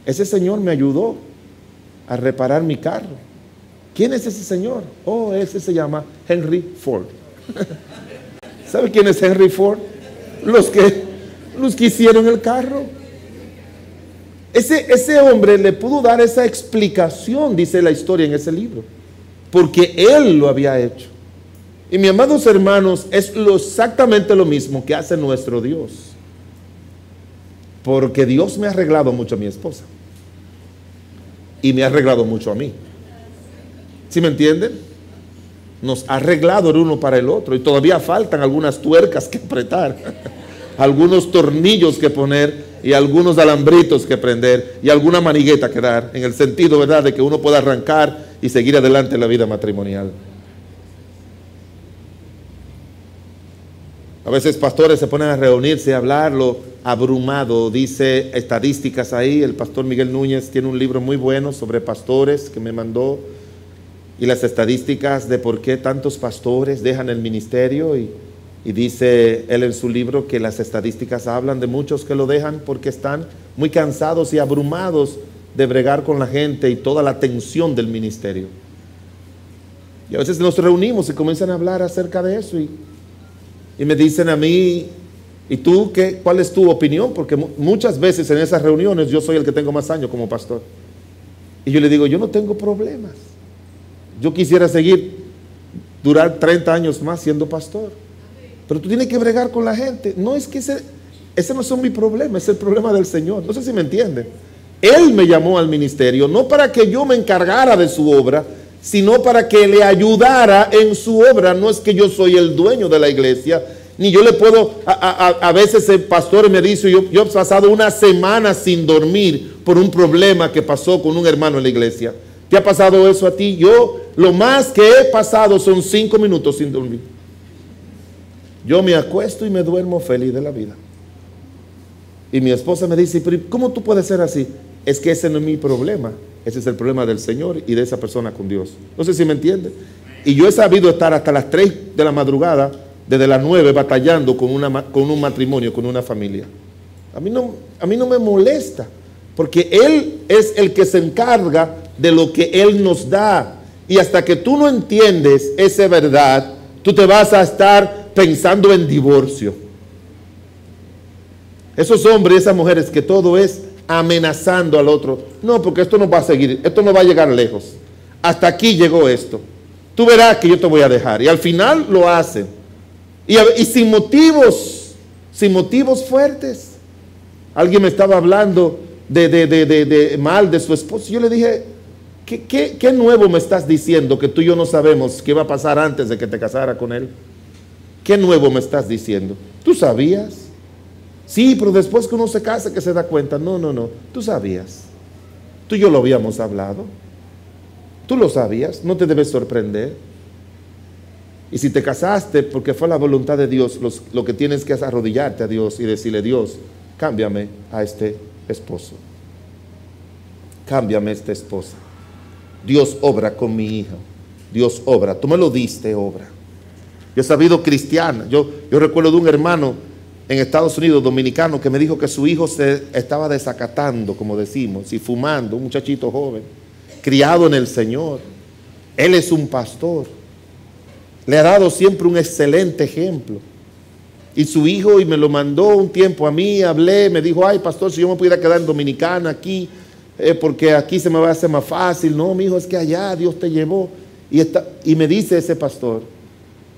ese señor me ayudó a reparar mi carro. ¿Quién es ese señor? Oh, ese se llama Henry Ford. ¿Sabe quién es Henry Ford? Los que, los que hicieron el carro. Ese, ese hombre le pudo dar esa explicación, dice la historia en ese libro, porque él lo había hecho. Y mis amados hermanos, es lo, exactamente lo mismo que hace nuestro Dios. Porque Dios me ha arreglado mucho a mi esposa. Y me ha arreglado mucho a mí. ¿Sí me entienden? Nos ha arreglado el uno para el otro. Y todavía faltan algunas tuercas que apretar. algunos tornillos que poner y algunos alambritos que prender y alguna manigueta que dar. En el sentido, ¿verdad?, de que uno pueda arrancar y seguir adelante en la vida matrimonial. A veces pastores se ponen a reunirse, a hablarlo abrumado. Dice estadísticas ahí. El pastor Miguel Núñez tiene un libro muy bueno sobre pastores que me mandó. Y las estadísticas de por qué tantos pastores dejan el ministerio. Y, y dice él en su libro que las estadísticas hablan de muchos que lo dejan porque están muy cansados y abrumados de bregar con la gente y toda la tensión del ministerio. Y a veces nos reunimos y comienzan a hablar acerca de eso y y me dicen a mí, ¿y tú qué, cuál es tu opinión? Porque muchas veces en esas reuniones yo soy el que tengo más años como pastor. Y yo le digo, yo no tengo problemas. Yo quisiera seguir, durar 30 años más siendo pastor. Pero tú tienes que bregar con la gente. No es que ese, ese no es mi problema, es el problema del Señor. No sé si me entienden. Él me llamó al ministerio, no para que yo me encargara de su obra, sino para que le ayudara en su obra. No es que yo soy el dueño de la iglesia, ni yo le puedo, a, veces el pastor me dice, yo, yo he pasado una semana sin dormir por un problema que pasó con un hermano en la iglesia. ¿Te ha pasado eso a ti? Yo lo más que he pasado son cinco minutos sin dormir. Yo me acuesto y me duermo feliz de la vida. Y mi esposa me dice, ¿cómo tú puedes ser así? Es que ese no es mi problema. Ese es el problema del Señor y de esa persona con Dios. No sé si me entiende. Y yo he sabido estar hasta las 3 de la madrugada, desde las 9, batallando con, un matrimonio, con una familia. A mí, no, a mí no me molesta, porque Él es el que se encarga de lo que Él nos da. Y hasta que tú no entiendes esa verdad, tú te vas a estar pensando en divorcio. Esos hombres y esas mujeres que todo es amenazando al otro. No, porque esto no va a seguir, esto no va a llegar lejos. Hasta aquí llegó esto. Tú verás que yo te voy a dejar. Y al final lo hacen. Y, sin motivos, sin motivos fuertes. Alguien me estaba hablando de, de, mal de su esposo. Yo le dije, ¿qué, ¿qué, qué, nuevo me estás diciendo que tú y yo no sabemos qué va a pasar antes de que te casara con él? ¿Qué nuevo me estás diciendo? ¿Tú sabías? Sí, pero después que uno se casa que se da cuenta. No, no, no. Tú sabías. Tú y yo lo habíamos hablado. Tú lo sabías. No te debes sorprender. Y si te casaste porque fue la voluntad de Dios, lo que tienes que es arrodillarte a Dios y decirle, Dios, cámbiame a este esposo. Cámbiame a esta esposa. Dios obra con mi hijo. Dios obra. Tú me lo diste, obra. Yo he sabido cristiana. Yo, yo recuerdo de un hermano en Estados Unidos, dominicano, que me dijo que su hijo se estaba desacatando, como decimos, y fumando, un muchachito joven, criado en el Señor. Él es un pastor. Le ha dado siempre un excelente ejemplo. Y su hijo, y me lo mandó un tiempo a mí, hablé, me dijo, ay, pastor, si yo me pudiera quedar en Dominicana aquí, eh, porque aquí se me va a hacer más fácil. No, mi hijo, es que allá Dios te llevó. Y, está, y me dice ese pastor,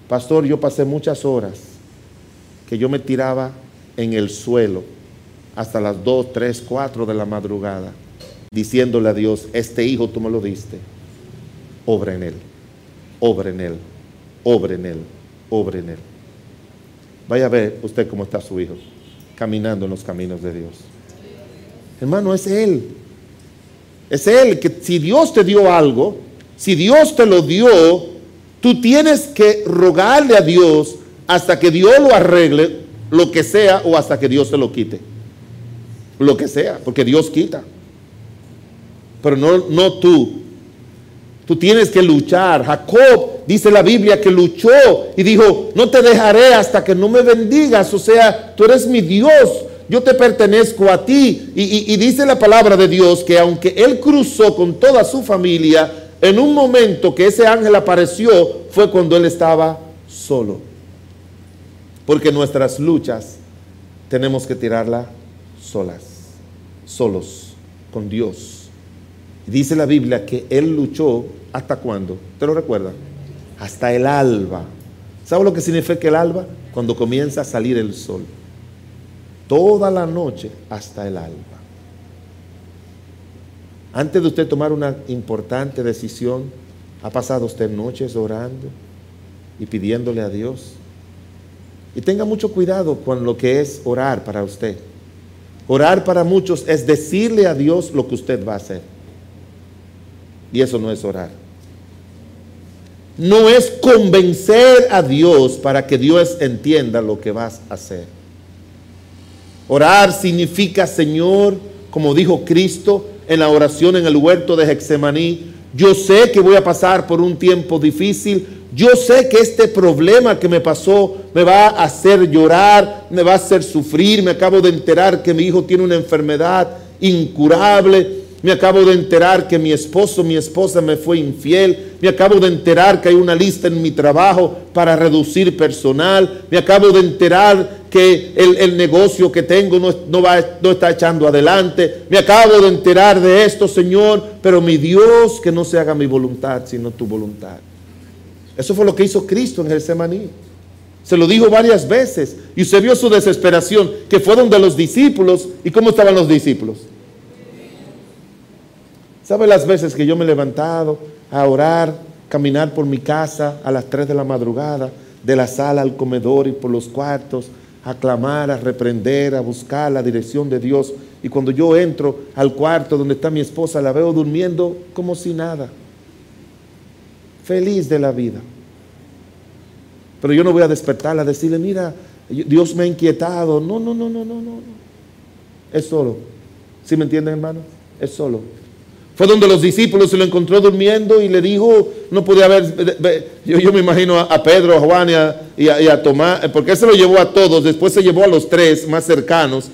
pastor, yo pasé muchas horas que yo me tiraba en el suelo hasta las 2, 3, 4 de la madrugada, diciéndole a Dios, este hijo tú me lo diste, obra en él, obra en él, obra en él, obra en él. Vaya a ver usted cómo está su hijo, caminando en los caminos de Dios. Hermano, es Él. Es Él que si Dios te dio algo, si Dios te lo dio, tú tienes que rogarle a Dios hasta que Dios lo arregle, lo que sea, o hasta que Dios te lo quite. Lo que sea, porque Dios quita. Pero no, no tú. Tú tienes que luchar. Jacob dice la Biblia que luchó y dijo, no te dejaré hasta que no me bendigas. O sea, tú eres mi Dios, yo te pertenezco a ti. Y, y dice la palabra de Dios que aunque él cruzó con toda su familia, en un momento que ese ángel apareció fue cuando él estaba solo. Porque nuestras luchas tenemos que tirarla solas, solos, con Dios. Dice la Biblia que él luchó hasta cuándo. ¿Te lo recuerda? Hasta el alba. ¿Sabe lo que significa el alba? Cuando comienza a salir el sol. Toda la noche hasta el alba. Antes de usted tomar una importante decisión, ¿ha pasado usted noches orando y pidiéndole a Dios? Y tenga mucho cuidado con lo que es orar para usted. Orar para muchos es decirle a Dios lo que usted va a hacer. Y eso no es orar. No es convencer a Dios para que Dios entienda lo que vas a hacer. Orar significa, Señor, como dijo Cristo en la oración en el huerto de Hexemaní, yo sé que voy a pasar por un tiempo difícil, yo sé que este problema que me pasó me va a hacer llorar, me va a hacer sufrir. Me acabo de enterar que mi hijo tiene una enfermedad incurable. Me acabo de enterar que mi esposo, mi esposa me fue infiel. Me acabo de enterar que hay una lista en mi trabajo para reducir personal. Me acabo de enterar que el, negocio que tengo no, no, va, no está echando adelante. Me acabo de enterar de esto, Señor. Pero mi Dios, que no se haga mi voluntad, sino tu voluntad. Eso fue lo que hizo Cristo en Getsemaní. Se lo dijo varias veces y usted vio su desesperación, que fue donde los discípulos. ¿Y cómo estaban los discípulos? ¿Sabe las veces que yo me he levantado a orar, caminar por mi casa a las 3 de la madrugada, de la sala al comedor y por los cuartos, a clamar, a reprender, a buscar la dirección de Dios? Y cuando yo entro al cuarto donde está mi esposa, la veo durmiendo como si nada feliz de la vida. Pero yo no voy a despertarla, a decirle, mira, Dios me ha inquietado. No, no, no, no, no, no. Es solo. ¿Sí me entienden, hermano? Es solo. Fue donde los discípulos se lo encontró durmiendo y le dijo, no podía haber, yo, me imagino a, Pedro, a Juan y a, y Tomás, porque se lo llevó a todos, después se llevó a los tres más cercanos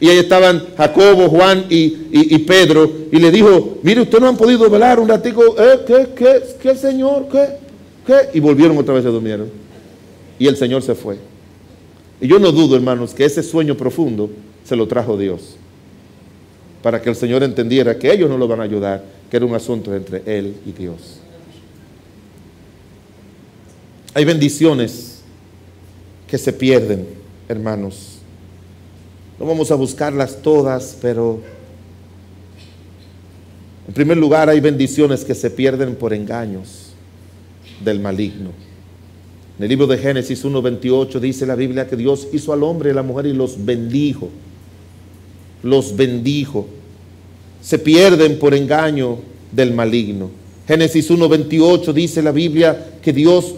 y ahí estaban Jacobo, Juan y, Pedro. Y le dijo, mire, ustedes no han podido velar un ratico. ¿Eh? ¿Qué? ¿Qué? ¿Qué, Señor? ¿Qué? ¿Qué? Y volvieron otra vez a durmieron. Y el Señor se fue. Y yo no dudo, hermanos, que ese sueño profundo se lo trajo Dios. Para que el Señor entendiera que ellos no lo van a ayudar, que era un asunto entre Él y Dios. Hay bendiciones que se pierden, hermanos no vamos a buscarlas todas, pero en primer lugar hay bendiciones que se pierden por engaños del maligno. En el libro de Génesis 1.28 dice la Biblia que Dios hizo al hombre y a la mujer y los bendijo. Los bendijo. Se pierden por engaño del maligno. Génesis 1.28 dice la Biblia que Dios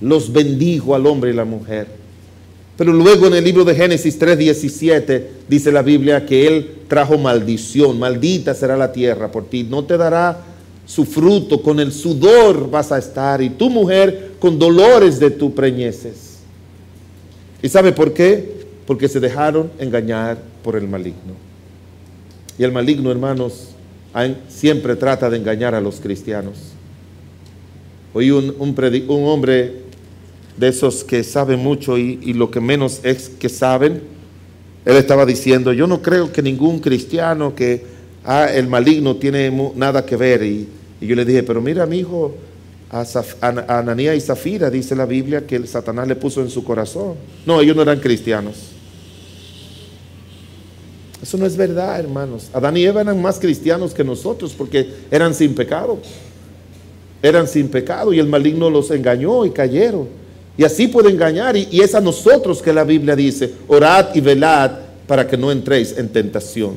los bendijo al hombre y la mujer. Pero luego en el libro de Génesis 3:17 dice la Biblia que Él trajo maldición, maldita será la tierra por ti, no te dará su fruto, con el sudor vas a estar y tu mujer con dolores de tu preñeces. ¿Y sabe por qué? Porque se dejaron engañar por el maligno. Y el maligno, hermanos, siempre trata de engañar a los cristianos. Un, un, un hombre de esos que saben mucho y, lo que menos es que saben, él estaba diciendo, yo no creo que ningún cristiano que ah, el maligno tiene nada que ver. Y, yo le dije, pero mira, mi hijo, a, a Ananía y Zafira dice la Biblia que el Satanás le puso en su corazón. No, ellos no eran cristianos. Eso no es verdad, hermanos. Adán y Eva eran más cristianos que nosotros porque eran sin pecado. Eran sin pecado y el maligno los engañó y cayeron. Y así puede engañar. Y, es a nosotros que la Biblia dice, orad y velad para que no entréis en tentación.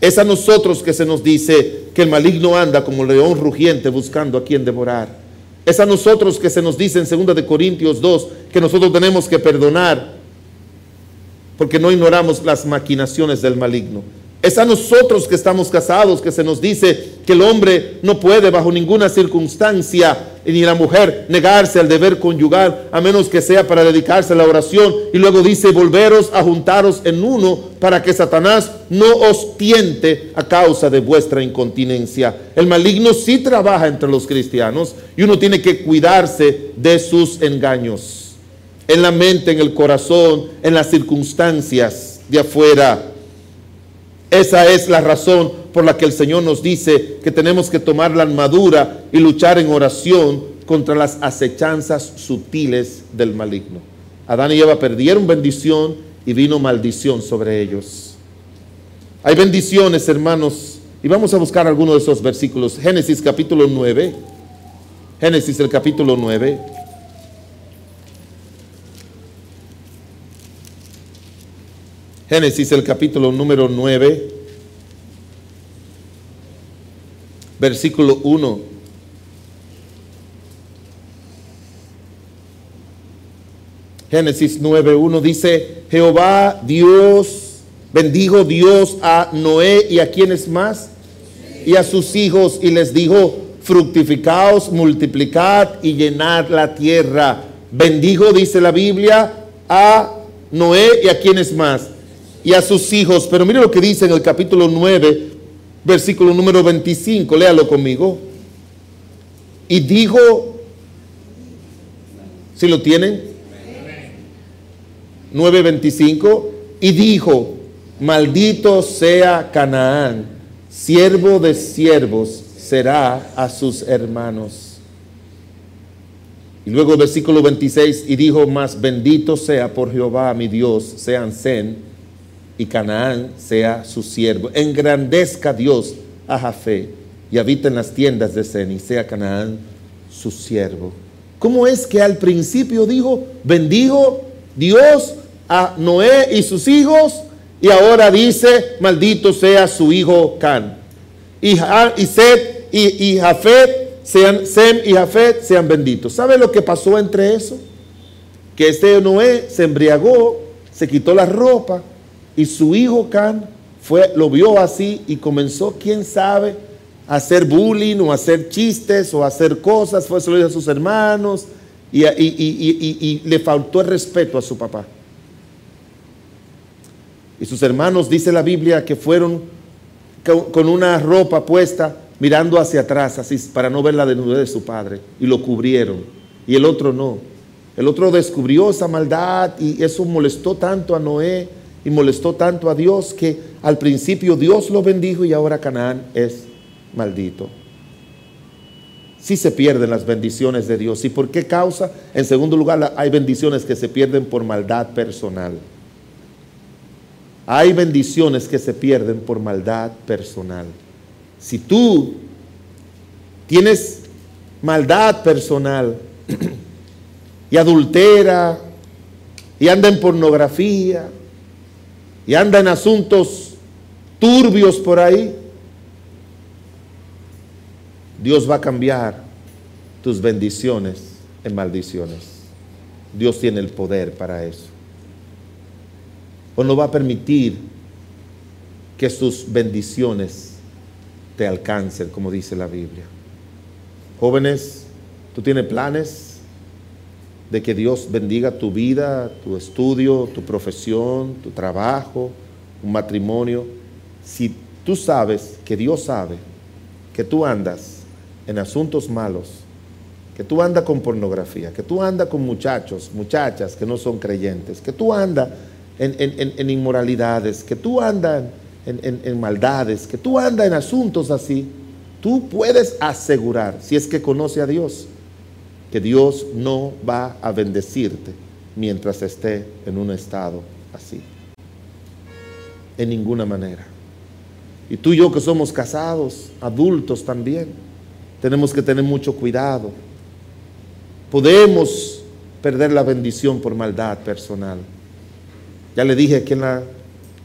Es a nosotros que se nos dice que el maligno anda como león rugiente buscando a quien devorar. Es a nosotros que se nos dice en 2 de Corintios 2 que nosotros tenemos que perdonar porque no ignoramos las maquinaciones del maligno. Es a nosotros que estamos casados que se nos dice que el hombre no puede bajo ninguna circunstancia ni la mujer negarse al deber conyugal a menos que sea para dedicarse a la oración. Y luego dice, volveros a juntaros en uno para que Satanás no os tiente a causa de vuestra incontinencia. El maligno sí trabaja entre los cristianos y uno tiene que cuidarse de sus engaños. En la mente, en el corazón, en las circunstancias de afuera esa es la razón por la que el Señor nos dice que tenemos que tomar la armadura y luchar en oración contra las acechanzas sutiles del maligno. Adán y Eva perdieron bendición y vino maldición sobre ellos. Hay bendiciones, hermanos, y vamos a buscar algunos de esos versículos. Génesis capítulo 9. Génesis el capítulo 9. Génesis el capítulo número 9, versículo 1. Génesis 9, 1 dice, Jehová Dios, bendijo Dios a Noé y a quienes más, y a sus hijos, y les dijo, fructificaos, multiplicad y llenad la tierra. Bendijo, dice la Biblia, a Noé y a quienes más, y a sus hijos. Pero mire lo que dice en el capítulo 9, versículo número 25, léalo conmigo. Y dijo, si lo tienen? 9:25, y dijo, maldito sea Canaán, siervo de siervos será a sus hermanos. Y luego versículo 26, y dijo, más bendito sea por Jehová mi Dios, sean Zen y Canaán sea su siervo. Engrandezca Dios a Jafé y habita en las tiendas de Zen y sea Canaán su siervo. ¿Cómo es que al principio dijo, bendijo Dios a Noé y sus hijos y ahora dice, maldito sea su hijo Can? Y, y y, y sean, Sem y Jafet sean benditos. ¿Sabe lo que pasó entre eso? Que este Noé se embriagó, se quitó la ropa, y su hijo Can fue, lo vio así y comenzó, quién sabe, a hacer bullying o a hacer chistes o a hacer cosas. Fue solo a sus hermanos y, y, le faltó el respeto a su papá. Y sus hermanos, dice la Biblia, que fueron con una ropa puesta mirando hacia atrás, así para no ver la desnudez de su padre, y lo cubrieron. Y el otro no. El otro descubrió esa maldad y eso molestó tanto a Noé y molestó tanto a Dios que al principio Dios lo bendijo y ahora Canaán es maldito. Sí se pierden las bendiciones de Dios. ¿Y por qué causa? En segundo lugar, hay bendiciones que se pierden por maldad personal. Hay bendiciones que se pierden por maldad personal. Si tú tienes maldad personal y adultera y anda en pornografía, y anda en asuntos turbios por ahí, Dios va a cambiar tus bendiciones en maldiciones. Dios tiene el poder para eso. O no va a permitir que sus bendiciones te alcancen, como dice la Biblia. Jóvenes, ¿tú tienes planes? De que Dios bendiga tu vida, tu estudio, tu profesión, tu trabajo, un matrimonio. Si tú sabes que Dios sabe que tú andas en asuntos malos, que tú andas con pornografía, que tú andas con muchachos, muchachas que no son creyentes, que tú andas en, inmoralidades, que tú andas en maldades, que tú andas en asuntos así, tú puedes asegurar, si es que conoce a Dios, que Dios no va a bendecirte mientras esté en un estado así. En ninguna manera. Y tú y yo que somos casados, adultos también, tenemos que tener mucho cuidado. Podemos perder la bendición por maldad personal. Ya le dije que en la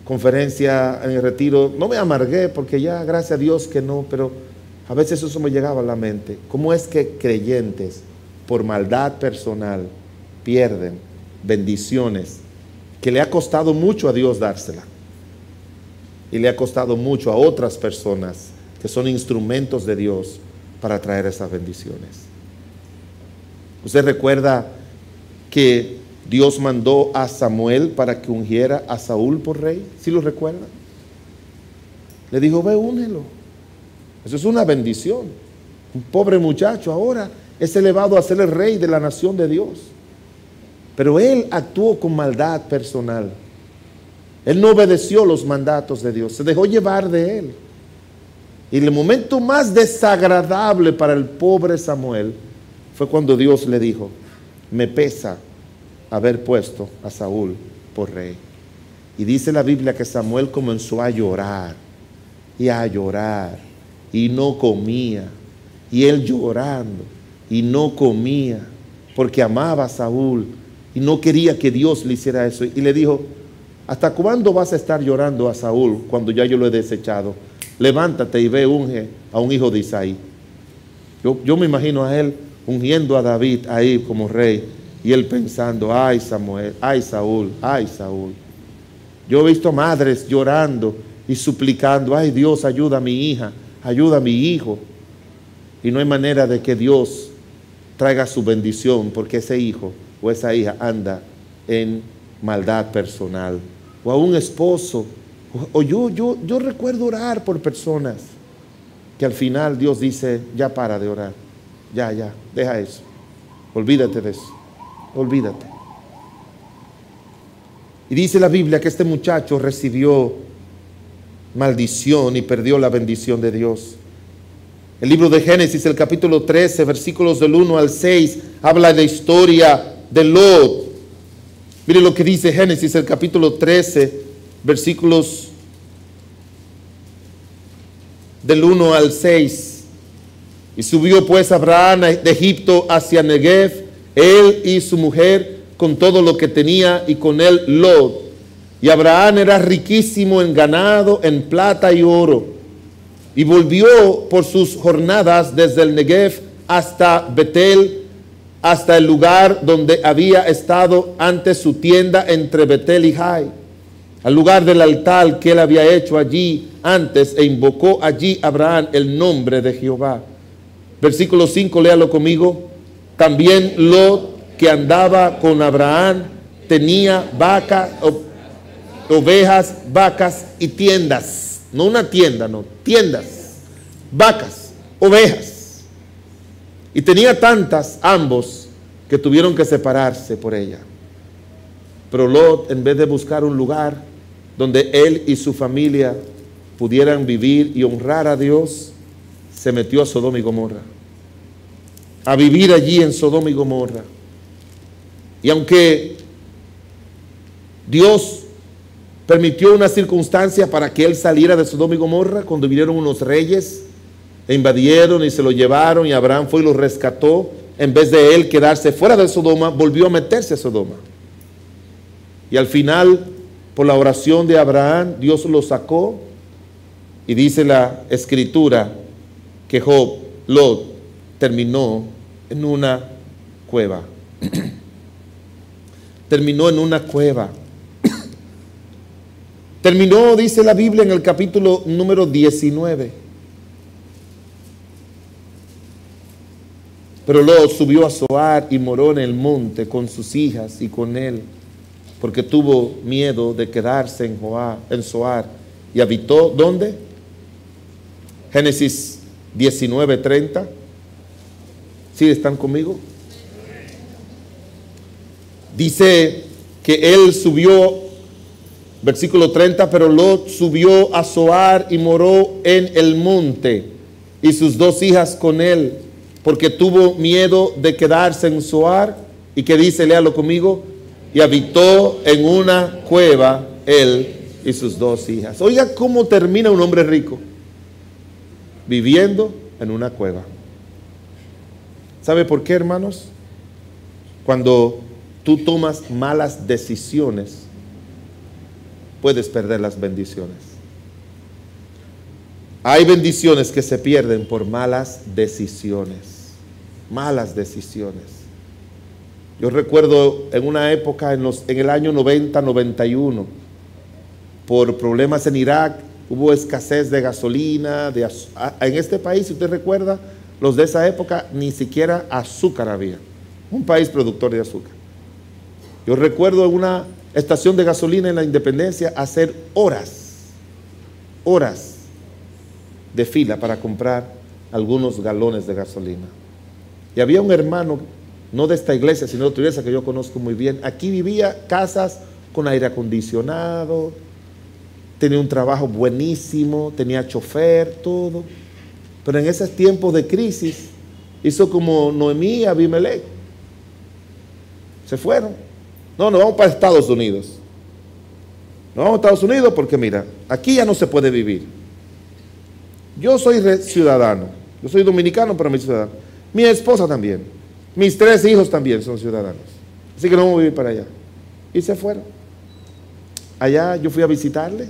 conferencia en el retiro, no me amargué porque ya, gracias a Dios que no, pero a veces eso me llegaba a la mente. ¿Cómo es que creyentes, por maldad personal, pierden bendiciones que le ha costado mucho a Dios dársela? Y le ha costado mucho a otras personas que son instrumentos de Dios para traer esas bendiciones. Usted recuerda que Dios mandó a Samuel para que ungiera a Saúl por rey. ¿Sí lo recuerda? Le dijo, ve, únelo. Eso es una bendición. Un pobre muchacho ahora es elevado a ser el rey de la nación de Dios. Pero él actuó con maldad personal. Él no obedeció los mandatos de Dios, se dejó llevar de él. Y el momento más desagradable para el pobre Samuel fue cuando Dios le dijo, me pesa haber puesto a Saúl por rey. Y dice la Biblia que Samuel comenzó a llorar y a llorar y no comía. Y él llorando y no comía porque amaba a Saúl y no quería que Dios le hiciera eso. Y le dijo, ¿hasta cuándo vas a estar llorando a Saúl cuando ya yo lo he desechado? Levántate y ve, unge a un hijo de Isaí. Yo, yo me imagino a él ungiendo a David ahí como rey y él pensando, ay Samuel, ay Saúl, ay Saúl. Yo he visto madres llorando y suplicando, ay Dios, ayuda a mi hija, ayuda a mi hijo. Y no hay manera de que Dios traiga su bendición porque ese hijo o esa hija anda en maldad personal. O a un esposo. O, yo, yo, yo recuerdo orar por personas que al final Dios dice, ya para de orar. Ya, ya, deja eso. Olvídate de eso olvídate. Y dice la Biblia que este muchacho recibió maldición y perdió la bendición de Dios. El libro de Génesis, el capítulo 13, versículos del 1 al 6, habla de la historia de Lot. Mire lo que dice Génesis, el capítulo 13, versículos del 1 al 6. Y subió pues Abraham de Egipto hacia Negev él y su mujer con todo lo que tenía y con él Lot. Y Abraham era riquísimo en ganado, en plata y oro. Y volvió por sus jornadas desde el Negev hasta Betel, hasta el lugar donde había estado antes su tienda entre Betel y Jai, al lugar del altar que él había hecho allí antes e invocó allí Abraham el nombre de Jehová. Versículo 5, léalo conmigo. También Lot, que andaba con Abraham, tenía vacas, ovejas, vacas y tiendas. No una tienda, no, tiendas, vacas, ovejas. Y tenía tantas ambos que tuvieron que separarse por ella. Pero Lot, en vez de buscar un lugar donde él y su familia pudieran vivir y honrar a Dios, se metió a Sodoma y Gomorra a vivir allí en Sodoma y Gomorra. Y aunque Dios permitió una circunstancia para que él saliera de Sodoma y Gomorra, cuando vinieron unos reyes e invadieron y se lo llevaron y Abraham fue y lo rescató, en vez de él quedarse fuera de Sodoma, volvió a meterse a Sodoma. Y al final, por la oración de Abraham, Dios lo sacó y dice la escritura que Job, Lot, terminó en una cueva. Terminó en una cueva. Terminó, dice la Biblia, en el capítulo número 19. Pero luego subió a Zoar y moró en el monte con sus hijas y con él, porque tuvo miedo de quedarse en, Joá, en Zoar. Y habitó, ¿dónde? Génesis 19, 30. ¿Sí están conmigo? Dice que él subió, versículo 30, pero Lot subió a Zoar y moró en el monte y sus dos hijas con él, porque tuvo miedo de quedarse en Zoar. Y que dice, léalo conmigo, y habitó en una cueva él y sus dos hijas. Oiga cómo termina un hombre rico, viviendo en una cueva. ¿Sabe por qué, hermanos? Cuando tú tomas malas decisiones, puedes perder las bendiciones. Hay bendiciones que se pierden por malas decisiones. Malas decisiones. Yo recuerdo en una época, en, el año 90, 91, por problemas en Irak, hubo escasez de gasolina. De en este país, si usted recuerda, los de esa época ni siquiera azúcar había. Un país productor de azúcar. Yo recuerdo en una estación de gasolina en la Independencia hacer horas, horas de fila para comprar algunos galones de gasolina. Y había un hermano, no de esta iglesia, sino de otra iglesia que yo conozco muy bien. Aquí vivía casas con aire acondicionado, tenía un trabajo buenísimo, tenía chofer, todo. Pero en esos tiempos de crisis hizo como Noemí y Abimelech. Se fueron. No, nos vamos para Estados Unidos. Nos vamos a Estados Unidos porque mira, aquí ya no se puede vivir. Yo soy ciudadano. Yo soy dominicano, pero mi ciudadano. Mi esposa también. Mis tres hijos también son ciudadanos. Así que no vamos a vivir para allá. Y se fueron. Allá yo fui a visitarle.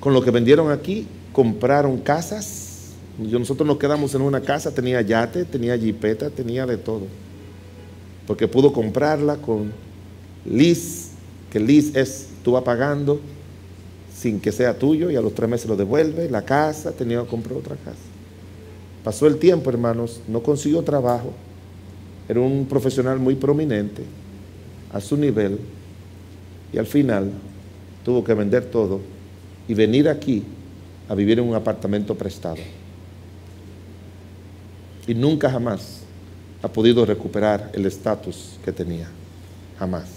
Con lo que vendieron aquí, compraron casas. Nosotros nos quedamos en una casa, tenía yate, tenía jipeta, tenía de todo. Porque pudo comprarla con Liz, que Liz es, tú vas pagando sin que sea tuyo y a los tres meses lo devuelve, la casa, tenía que comprar otra casa. Pasó el tiempo, hermanos, no consiguió trabajo, era un profesional muy prominente, a su nivel, y al final tuvo que vender todo y venir aquí a vivir en un apartamento prestado. Y nunca jamás ha podido recuperar el estatus que tenía, jamás.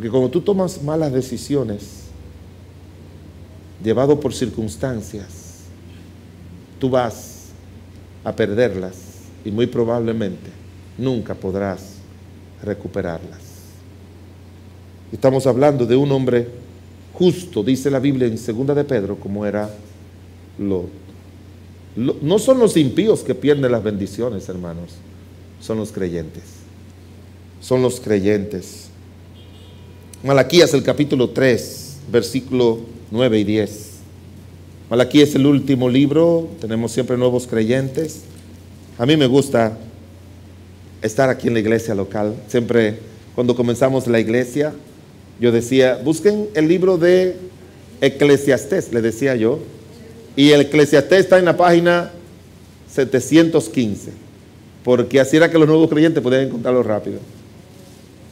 Porque cuando tú tomas malas decisiones, llevado por circunstancias, tú vas a perderlas y muy probablemente nunca podrás recuperarlas. Estamos hablando de un hombre justo, dice la Biblia en segunda de Pedro, como era Lot. No son los impíos que pierden las bendiciones, hermanos, son los creyentes. Son los creyentes. Malaquías el capítulo 3, versículo 9 y 10. Malaquías es el último libro, tenemos siempre nuevos creyentes. A mí me gusta estar aquí en la iglesia local. Siempre cuando comenzamos la iglesia, yo decía, busquen el libro de Eclesiastés, le decía yo. Y el Eclesiastés está en la página 715, porque así era que los nuevos creyentes podían encontrarlo rápido.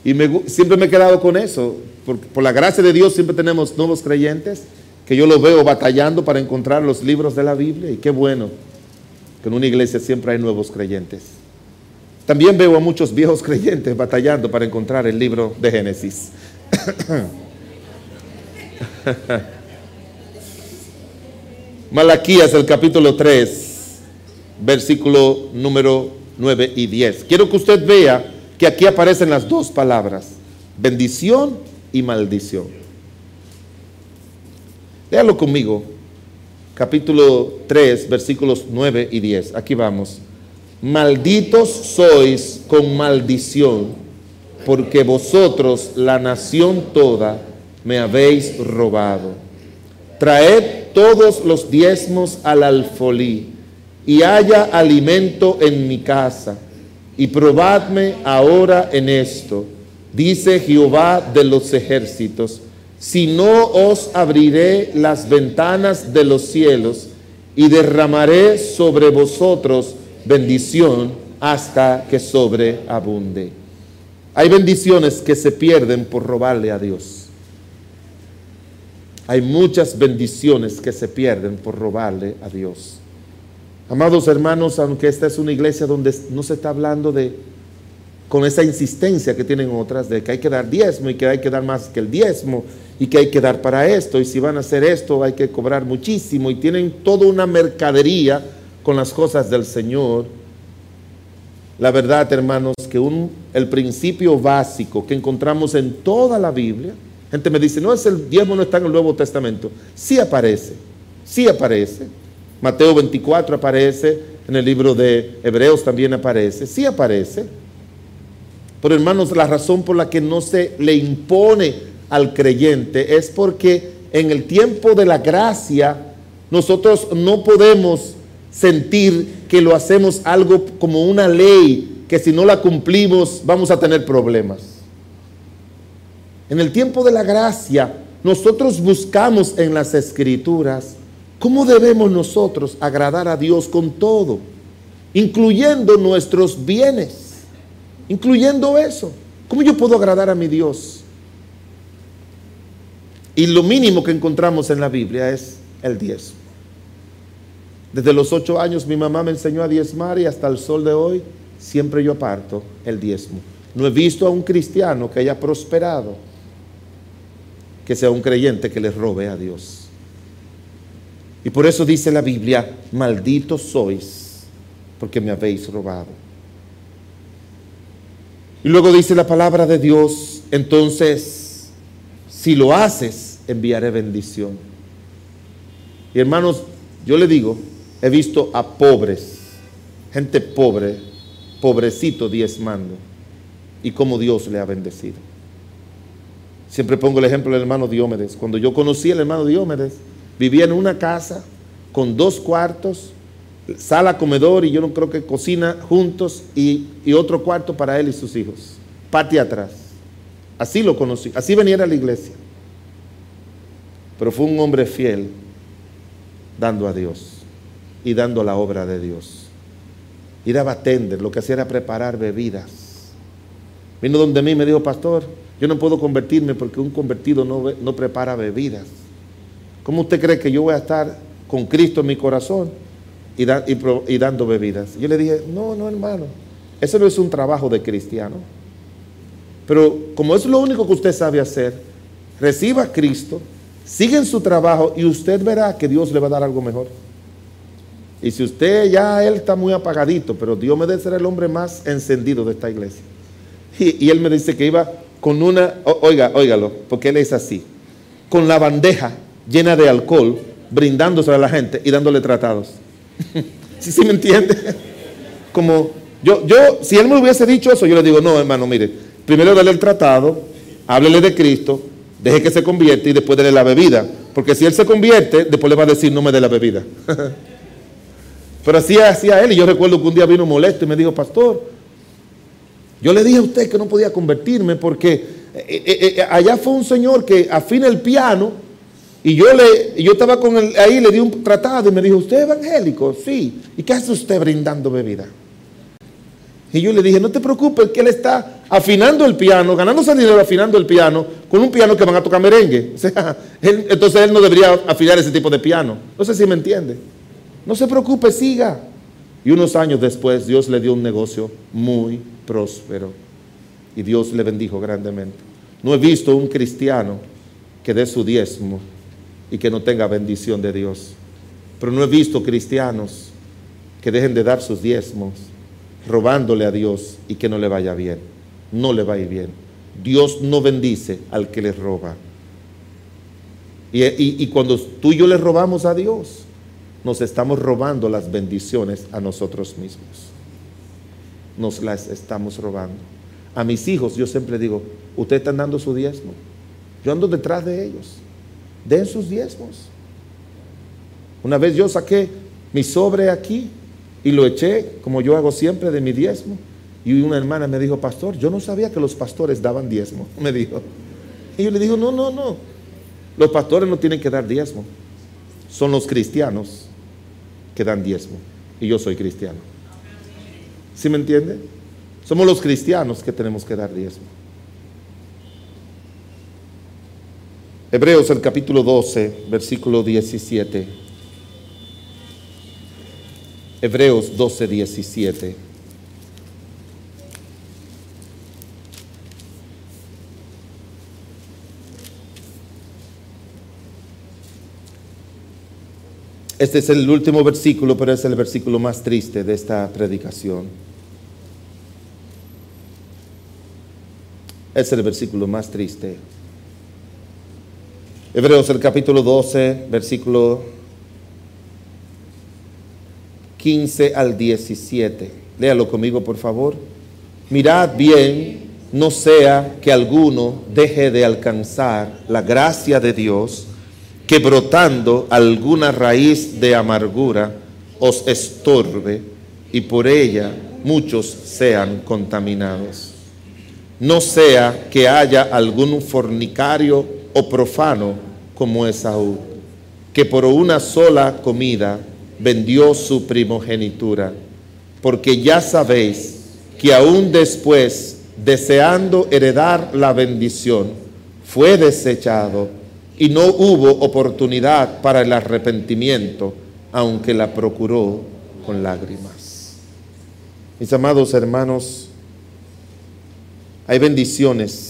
Y siempre me he quedado con eso. Por, por, la gracia de Dios siempre tenemos nuevos creyentes que yo los veo batallando para encontrar los libros de la Biblia. Y qué bueno que en una iglesia siempre hay nuevos creyentes. También veo a muchos viejos creyentes batallando para encontrar el libro de Génesis. Malaquías, el capítulo 3, versículo número 9 y 10. Quiero que usted vea que aquí aparecen las dos palabras, bendición y maldición. Léalo conmigo, capítulo 3, versículos 9 y 10. Aquí vamos. Malditos sois con maldición, porque vosotros, la nación toda, me habéis robado. Traed todos los diezmos al alfolí, y haya alimento en mi casa y probadme ahora en esto, dice Jehová de los ejércitos, si no os abriré las ventanas de los cielos y derramaré sobre vosotros bendición hasta que sobreabunde. Hay bendiciones que se pierden por robarle a Dios. Hay muchas bendiciones que se pierden por robarle a Dios. Amados hermanos, aunque esta es una iglesia donde no se está hablando de con esa insistencia que tienen otras de que hay que dar diezmo y que hay que dar más que el diezmo y que hay que dar para esto y si van a hacer esto hay que cobrar muchísimo y tienen toda una mercadería con las cosas del Señor. La verdad, hermanos, que un, el principio básico que encontramos en toda la Biblia, gente me dice, no es el diezmo no está en el Nuevo Testamento, sí aparece, sí aparece. Mateo 24 aparece, en el libro de Hebreos también aparece, sí aparece. Pero hermanos, la razón por la que no se le impone al creyente es porque en el tiempo de la gracia nosotros no podemos sentir que lo hacemos algo como una ley, que si no la cumplimos vamos a tener problemas. En el tiempo de la gracia nosotros buscamos en las escrituras cómo debemos nosotros agradar a Dios con todo, incluyendo nuestros bienes, incluyendo eso. ¿Cómo yo puedo agradar a mi Dios? Y lo mínimo que encontramos en la Biblia es el diezmo. Desde los ocho años mi mamá me enseñó a diezmar y hasta el sol de hoy siempre yo aparto el diezmo. No he visto a un cristiano que haya prosperado que sea un creyente que le robe a Dios. Y por eso dice la Biblia, malditos sois porque me habéis robado. Y luego dice la palabra de Dios, entonces, si lo haces, enviaré bendición. Y hermanos, yo le digo, he visto a pobres, gente pobre, pobrecito diezmando, y cómo Dios le ha bendecido. Siempre pongo el ejemplo del hermano Diómedes. Cuando yo conocí al hermano Diómedes, vivía en una casa con dos cuartos, sala, comedor y yo no creo que cocina juntos y, otro cuarto para él y sus hijos. Patio atrás. Así lo conocí, así venía a la iglesia. Pero fue un hombre fiel dando a Dios y dando la obra de Dios. Y daba tender, lo que hacía era preparar bebidas. Vino donde mí y me dijo, pastor, yo no puedo convertirme porque un convertido no, no prepara bebidas. ¿Cómo usted cree que yo voy a estar con Cristo en mi corazón y, dando bebidas. Yo le dije, no, no hermano, eso no es un trabajo de cristiano. Pero como es lo único que usted sabe hacer, reciba a Cristo, sigue en su trabajo y usted verá que Dios le va a dar algo mejor. Y si usted ya, él está muy apagadito, pero Dios me debe ser el hombre más encendido de esta iglesia. Y, y él me dice que iba con una, oiga, óigalo, porque él es así, con la bandeja llena de alcohol, brindándose a la gente y dándole tratados. ¿Sí, sí me entiende? Como yo, yo, si él me hubiese dicho eso, yo le digo, no, hermano, mire, primero dale el tratado, háblele de Cristo, deje que se convierte y después dele la bebida. Porque si él se convierte, después le va a decir, no me dé la bebida. Pero así hacía él. Y yo recuerdo que un día vino molesto y me dijo, pastor, yo le dije a usted que no podía convertirme porque eh, eh, eh, allá fue un señor que afina el piano y yo, le, yo estaba con él ahí, le di un tratado y me dijo, ¿usted es evangélico? Sí. ¿Y qué hace usted brindando bebida? Y yo le dije, no te preocupes, que él está afinando el piano, ganándose dinero afinando el piano, con un piano que van a tocar merengue. O sea, entonces él no debería afinar ese tipo de piano. No sé si me entiende. No se preocupe, siga. Y unos años después Dios le dio un negocio muy próspero. Y Dios le bendijo grandemente. No he visto un cristiano que dé su diezmo y que no tenga bendición de Dios. Pero no he visto cristianos que dejen de dar sus diezmos robándole a Dios y que no le vaya bien. No le va a ir bien. Dios no bendice al que le roba. Y, y, cuando tú y yo le robamos a Dios, nos estamos robando las bendiciones a nosotros mismos. Nos las estamos robando. A mis hijos yo siempre digo, ustedes están dando su diezmo. Yo ando detrás de ellos den sus diezmos. Una vez yo saqué mi sobre aquí y lo eché, como yo hago siempre, de mi diezmo. Y una hermana me dijo, pastor, yo no sabía que los pastores daban diezmo, me dijo. Y yo le digo, no, no, no. Los pastores no tienen que dar diezmo. Son los cristianos que dan diezmo. Y yo soy cristiano. ¿Sí me entiende? Somos los cristianos que tenemos que dar diezmo. Hebreos el capítulo 12, versículo 17. Hebreos 12, 17. Este es el último versículo, pero es el versículo más triste de esta predicación. Es el versículo más triste. Hebreos el capítulo 12, versículo 15 al 17. Léalo conmigo, por favor. Mirad bien no sea que alguno deje de alcanzar la gracia de Dios, que brotando alguna raíz de amargura os estorbe y por ella muchos sean contaminados. No sea que haya algún fornicario o profano como Esaú, que por una sola comida vendió su primogenitura, porque ya sabéis que aún después, deseando heredar la bendición, fue desechado y no hubo oportunidad para el arrepentimiento, aunque la procuró con lágrimas. Mis amados hermanos, hay bendiciones,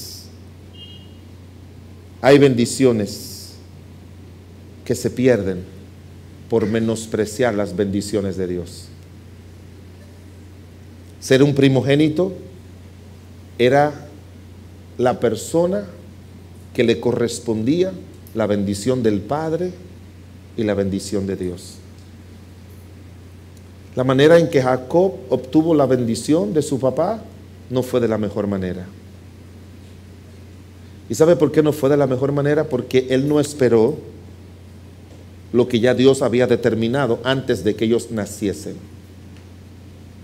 hay bendiciones que se pierden por menospreciar las bendiciones de Dios. Ser un primogénito era la persona que le correspondía la bendición del Padre y la bendición de Dios. La manera en que Jacob obtuvo la bendición de su papá no fue de la mejor manera. ¿Y sabe por qué no fue de la mejor manera? Porque él no esperó lo que ya Dios había determinado antes de que ellos naciesen.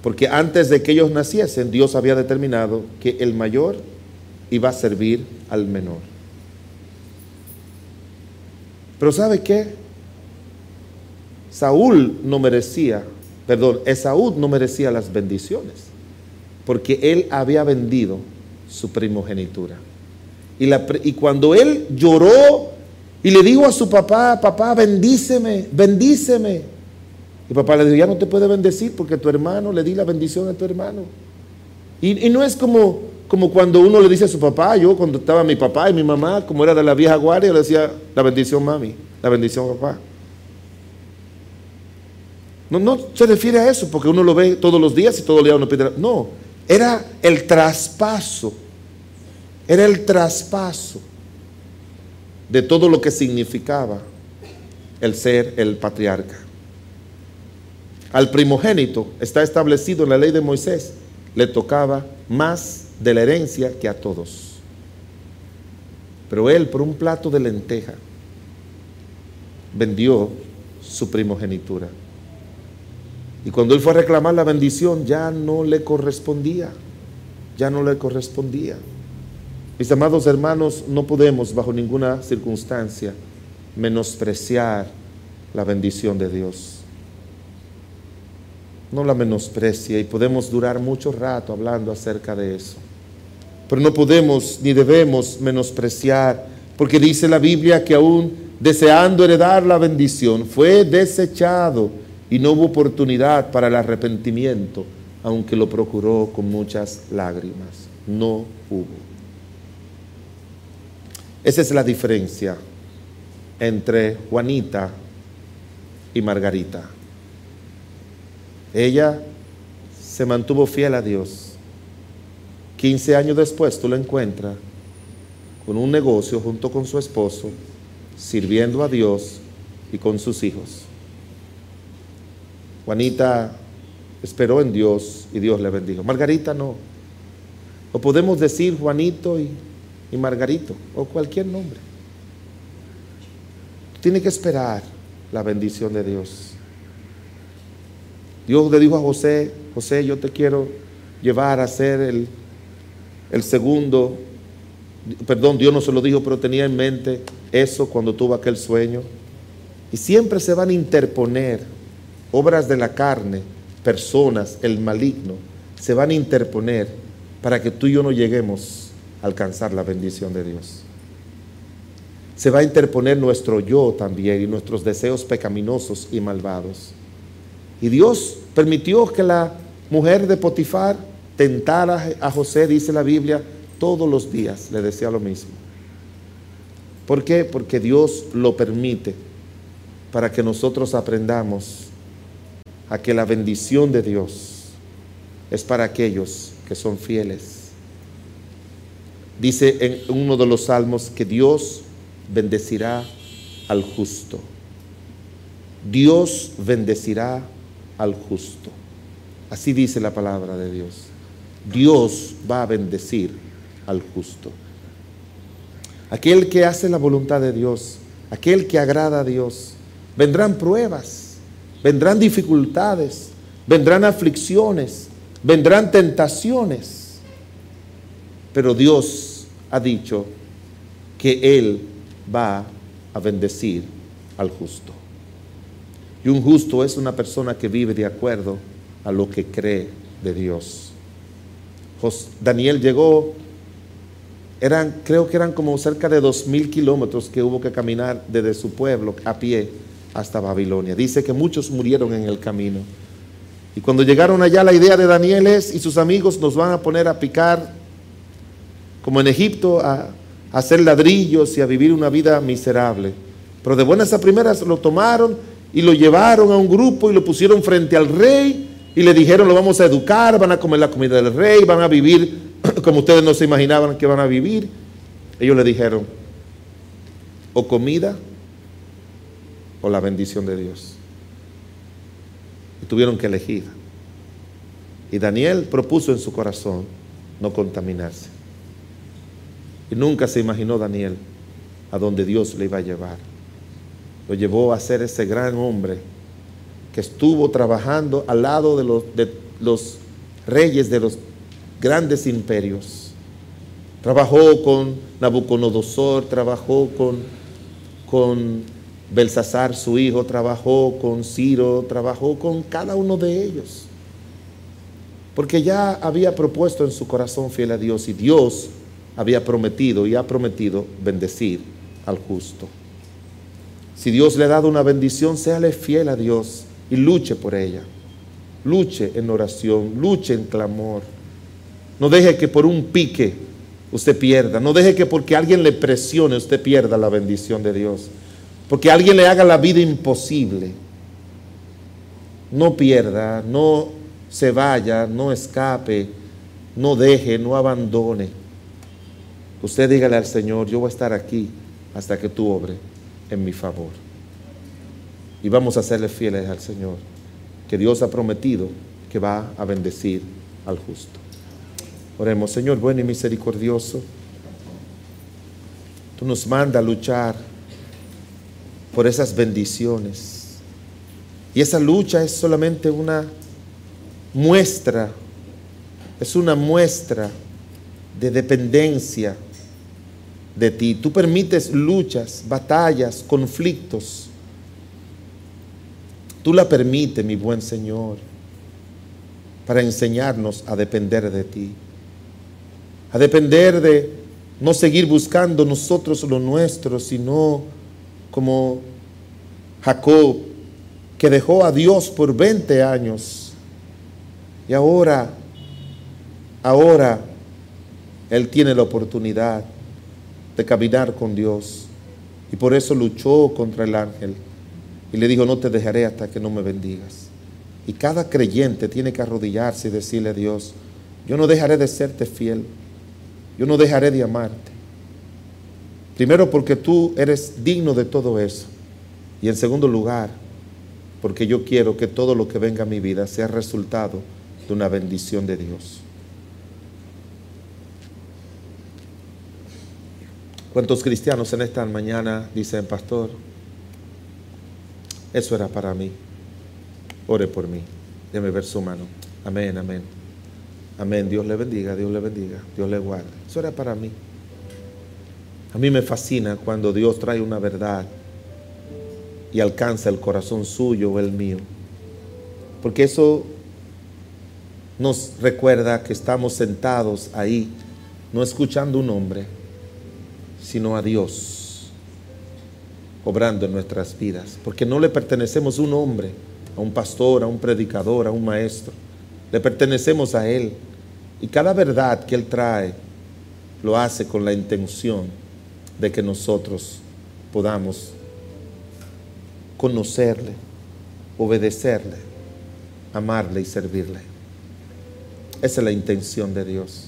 Porque antes de que ellos naciesen, Dios había determinado que el mayor iba a servir al menor. Pero ¿sabe qué? Saúl no merecía, perdón, Esaú no merecía las bendiciones, porque él había vendido su primogenitura. Y, cuando él lloró y le dijo a su papá, papá, bendíceme, bendíceme, y papá le dijo, ya no te puede bendecir porque tu hermano, le di la bendición a tu hermano. Y, no es como, como cuando uno le dice a su papá, yo cuando estaba mi papá y mi mamá, como era de la vieja guardia, le decía, la bendición mami, la bendición papá. No, no se refiere a eso porque uno lo ve todos los días y todo el día uno pide. No, era el traspaso, era el traspaso de todo lo que significaba el ser el patriarca. Al primogénito está establecido en la ley de Moisés, le tocaba más de la herencia que a todos. Pero él, por un plato de lenteja, vendió su primogenitura. Y cuando él fue a reclamar la bendición, ya no le correspondía. Ya no le correspondía. Mis amados hermanos, no podemos bajo ninguna circunstancia menospreciar la bendición de Dios no la menosprecia y podemos durar mucho rato hablando acerca de eso. Pero no podemos ni debemos menospreciar, porque dice la Biblia que aún deseando heredar la bendición, fue desechado y no hubo oportunidad para el arrepentimiento, aunque lo procuró con muchas lágrimas. No hubo. Esa es la diferencia entre Juanita y Margarita. Ella se mantuvo fiel a Dios. 15 años después tú la encuentras con un negocio junto con su esposo, sirviendo a Dios y con sus hijos. Juanita esperó en Dios y Dios le bendijo. Margarita no. O podemos decir Juanito y, y Margarito, o cualquier nombre. Tiene que esperar la bendición de Dios. Dios le dijo a José, José, yo te quiero llevar a ser el, el segundo. Perdón, Dios no se lo dijo, pero tenía en mente eso cuando tuvo aquel sueño. Y siempre se van a interponer obras de la carne, personas, el maligno, se van a interponer para que tú y yo no lleguemos alcanzar la bendición de Dios. Se va a interponer nuestro yo también y nuestros deseos pecaminosos y malvados. Y Dios permitió que la mujer de Potifar tentara a José, dice la Biblia, todos los días le decía lo mismo. ¿Por qué? Porque Dios lo permite para que nosotros aprendamos a que la bendición de Dios es para aquellos que son fieles. Dice en uno de los salmos que Dios bendecirá al justo. Dios bendecirá al justo. Así dice la palabra de Dios. Dios va a bendecir al justo. Aquel que hace la voluntad de Dios, aquel que agrada a Dios, vendrán pruebas, vendrán dificultades, vendrán aflicciones, vendrán tentaciones. Pero Dios ha dicho que Él va a bendecir al justo. Y un justo es una persona que vive de acuerdo a lo que cree de Dios. Daniel llegó eran, creo que eran como cerca de dos mil kilómetros que hubo que caminar desde su pueblo a pie hasta Babilonia. Dice que muchos murieron en el camino. Y cuando llegaron allá, la idea de Daniel es, y sus amigos nos van a poner a picar, como en Egipto, a, a hacer ladrillos y a vivir una vida miserable. Pero de buenas a primeras lo tomaron y lo llevaron a un grupo y lo pusieron frente al rey y le dijeron, lo vamos a educar, van a comer la comida del rey, van a vivir como ustedes no se imaginaban que van a vivir. Ellos le dijeron, o comida o la bendición de Dios. Y tuvieron que elegir. Y Daniel propuso en su corazón no contaminarse. Y nunca se imaginó Daniel a donde Dios le iba a llevar. Lo llevó a ser ese gran hombre que estuvo trabajando al lado de los, reyes de los grandes imperios. Trabajó con Nabucodonosor, trabajó con, con Belsasar, su hijo, trabajó con Ciro, trabajó con cada uno de ellos. Porque ya había propuesto en su corazón fiel a Dios y Dios había prometido y ha prometido bendecir al justo. Si Dios le ha dado una bendición, séale fiel a Dios y luche por ella. Luche en oración, luche en clamor. No deje que por un pique usted pierda. No deje que porque alguien le presione usted pierda la bendición de Dios. Porque alguien le haga la vida imposible. No pierda, no se vaya, no escape, no deje, no abandone. Usted dígale al Señor, yo voy a estar aquí hasta que tú obre en mi favor. Y vamos a serle fieles al Señor, que Dios ha prometido que va a bendecir al justo. Oremos, Señor bueno y misericordioso. Tú nos mandas a luchar por esas bendiciones. Y esa lucha es solamente una muestra, es una muestra de dependencia de ti. Tú permites luchas, batallas, conflictos. Tú la permites, mi buen Señor, para enseñarnos a depender de ti a depender de no seguir buscando nosotros lo nuestro, sino como Jacob, que dejó a Dios por 20 años. Y ahora, ahora, él tiene la oportunidad de caminar con Dios. Y por eso luchó contra el ángel. Y le dijo, no te dejaré hasta que no me bendigas. Y cada creyente tiene que arrodillarse y decirle a Dios, yo no dejaré de serte fiel yo no dejaré de amarte. Primero porque tú eres digno de todo eso. Y en segundo lugar, porque yo quiero que todo lo que venga a mi vida sea resultado de una bendición de Dios. ¿Cuántos cristianos en esta mañana dicen, pastor, eso era para mí? Ore por mí. Déjeme ver su mano. Amén, amén. Amén. Dios le bendiga, Dios le bendiga, Dios le guarde. Eso era para mí. A mí me fascina cuando Dios trae una verdad y alcanza el corazón suyo o el mío. Porque eso nos recuerda que estamos sentados ahí, no escuchando un hombre, sino a Dios, obrando en nuestras vidas. Porque no le pertenecemos a un hombre, a un pastor, a un predicador, a un maestro le pertenecemos a Él. Y cada verdad que Él trae lo hace con la intención de que nosotros podamos conocerle, obedecerle, amarle y servirle. Esa es la intención de Dios.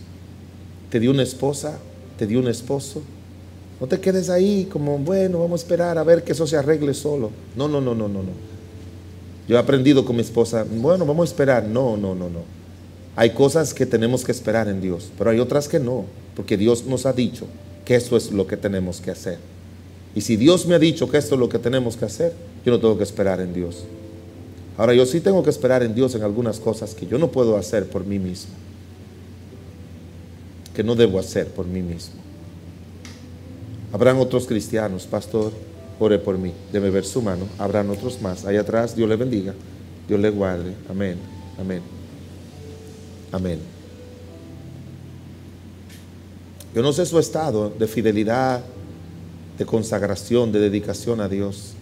Te dio una esposa, te dio un esposo. No te quedes ahí como, bueno, vamos a esperar a ver que eso se arregle solo. No, no, no, no, no, no. Yo he aprendido con mi esposa, bueno, vamos a esperar. No, no, no, no. Hay cosas que tenemos que esperar en Dios, pero hay otras que no, porque Dios nos ha dicho que eso es lo que tenemos que hacer. Y si Dios me ha dicho que esto es lo que tenemos que hacer, yo no tengo que esperar en Dios. Ahora yo sí tengo que esperar en Dios en algunas cosas que yo no puedo hacer por mí mismo, que no debo hacer por mí mismo. Habrán otros cristianos, pastor, ore por mí, debe ver su mano, habrán otros más. Allá atrás, Dios le bendiga, Dios le guarde. Amén, amén, amén. Yo no sé su estado de fidelidad, de consagración, de dedicación a Dios,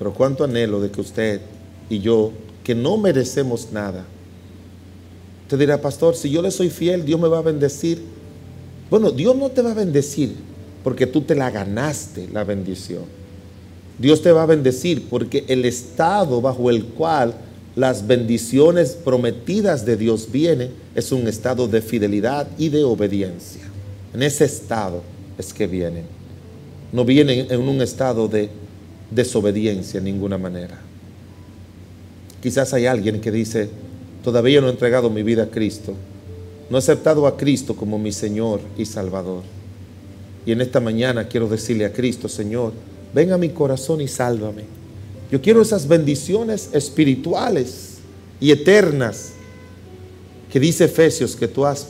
pero cuánto anhelo de que usted y yo, que no merecemos nada, te dirá, pastor, si yo le soy fiel, Dios me va a bendecir. Bueno, Dios no te va a bendecir porque tú te la ganaste, la bendición. Dios te va a bendecir porque el estado bajo el cual las bendiciones prometidas de Dios vienen es un estado de fidelidad y de obediencia. En ese estado es que vienen. No vienen en un estado de desobediencia en ninguna manera. Quizás hay alguien que dice, todavía no he entregado mi vida a Cristo, no he aceptado a Cristo como mi Señor y Salvador. Y en esta mañana quiero decirle a Cristo, Señor, ven a mi corazón y sálvame. Yo quiero esas bendiciones espirituales y eternas que dice Efesios que tú has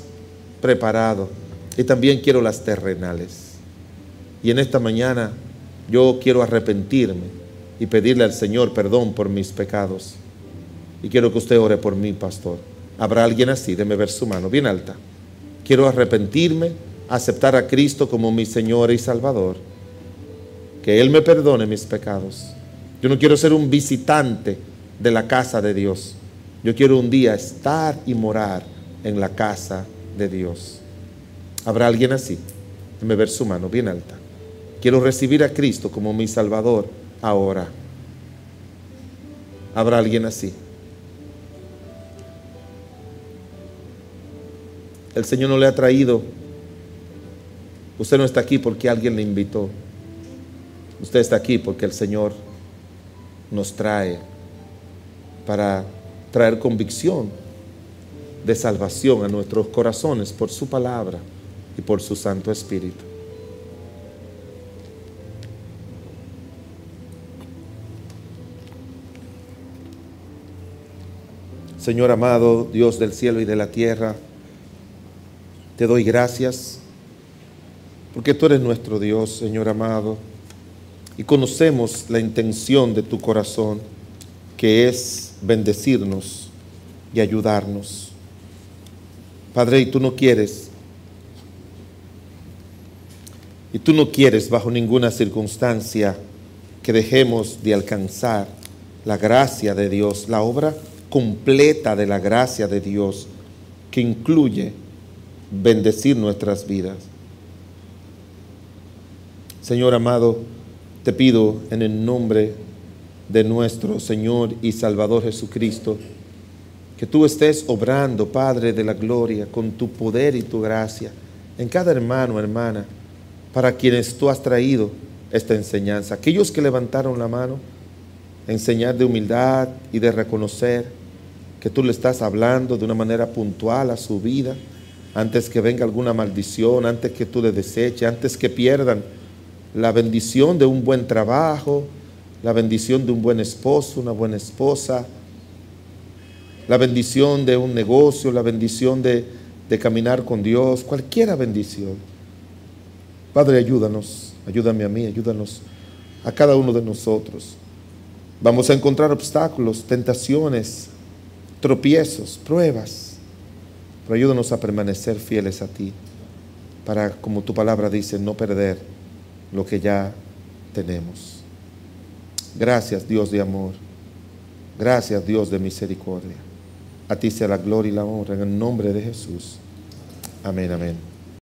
preparado. Y también quiero las terrenales. Y en esta mañana yo quiero arrepentirme y pedirle al Señor perdón por mis pecados. Y quiero que usted ore por mí, pastor. ¿Habrá alguien así? Deme ver su mano, bien alta. Quiero arrepentirme, aceptar a Cristo como mi Señor y Salvador. Que Él me perdone mis pecados. Yo no quiero ser un visitante de la casa de Dios. Yo quiero un día estar y morar en la casa de Dios. ¿Habrá alguien así? Déjeme ver su mano bien alta. Quiero recibir a Cristo como mi Salvador ahora. ¿Habrá alguien así? El Señor no le ha traído. Usted no está aquí porque alguien le invitó. Usted está aquí porque el Señor nos trae para traer convicción de salvación a nuestros corazones por su palabra y por su Santo Espíritu. Señor amado, Dios del cielo y de la tierra, te doy gracias porque tú eres nuestro Dios, Señor amado, y conocemos la intención de tu corazón, que es bendecirnos y ayudarnos. Padre, y tú no quieres, y tú no quieres bajo ninguna circunstancia que dejemos de alcanzar la gracia de Dios, la obra completa de la gracia de Dios, que incluye bendecir nuestras vidas. Señor amado, te pido en el nombre de nuestro Señor y Salvador Jesucristo, que tú estés obrando, Padre de la Gloria, con tu poder y tu gracia en cada hermano, hermana, para quienes tú has traído esta enseñanza. Aquellos que levantaron la mano, enseñar de humildad y de reconocer que tú le estás hablando de una manera puntual a su vida antes que venga alguna maldición, antes que tú le deseches, antes que pierdan la bendición de un buen trabajo, la bendición de un buen esposo, una buena esposa, la bendición de un negocio, la bendición de, de caminar con Dios, cualquiera bendición. Padre, ayúdanos, ayúdame a mí, ayúdanos a cada uno de nosotros. Vamos a encontrar obstáculos, tentaciones, tropiezos, pruebas pero ayúdanos a permanecer fieles a ti, para, como tu palabra dice, no perder lo que ya tenemos. Gracias Dios de amor. Gracias Dios de misericordia. A ti sea la gloria y la honra en el nombre de Jesús. Amén, amén.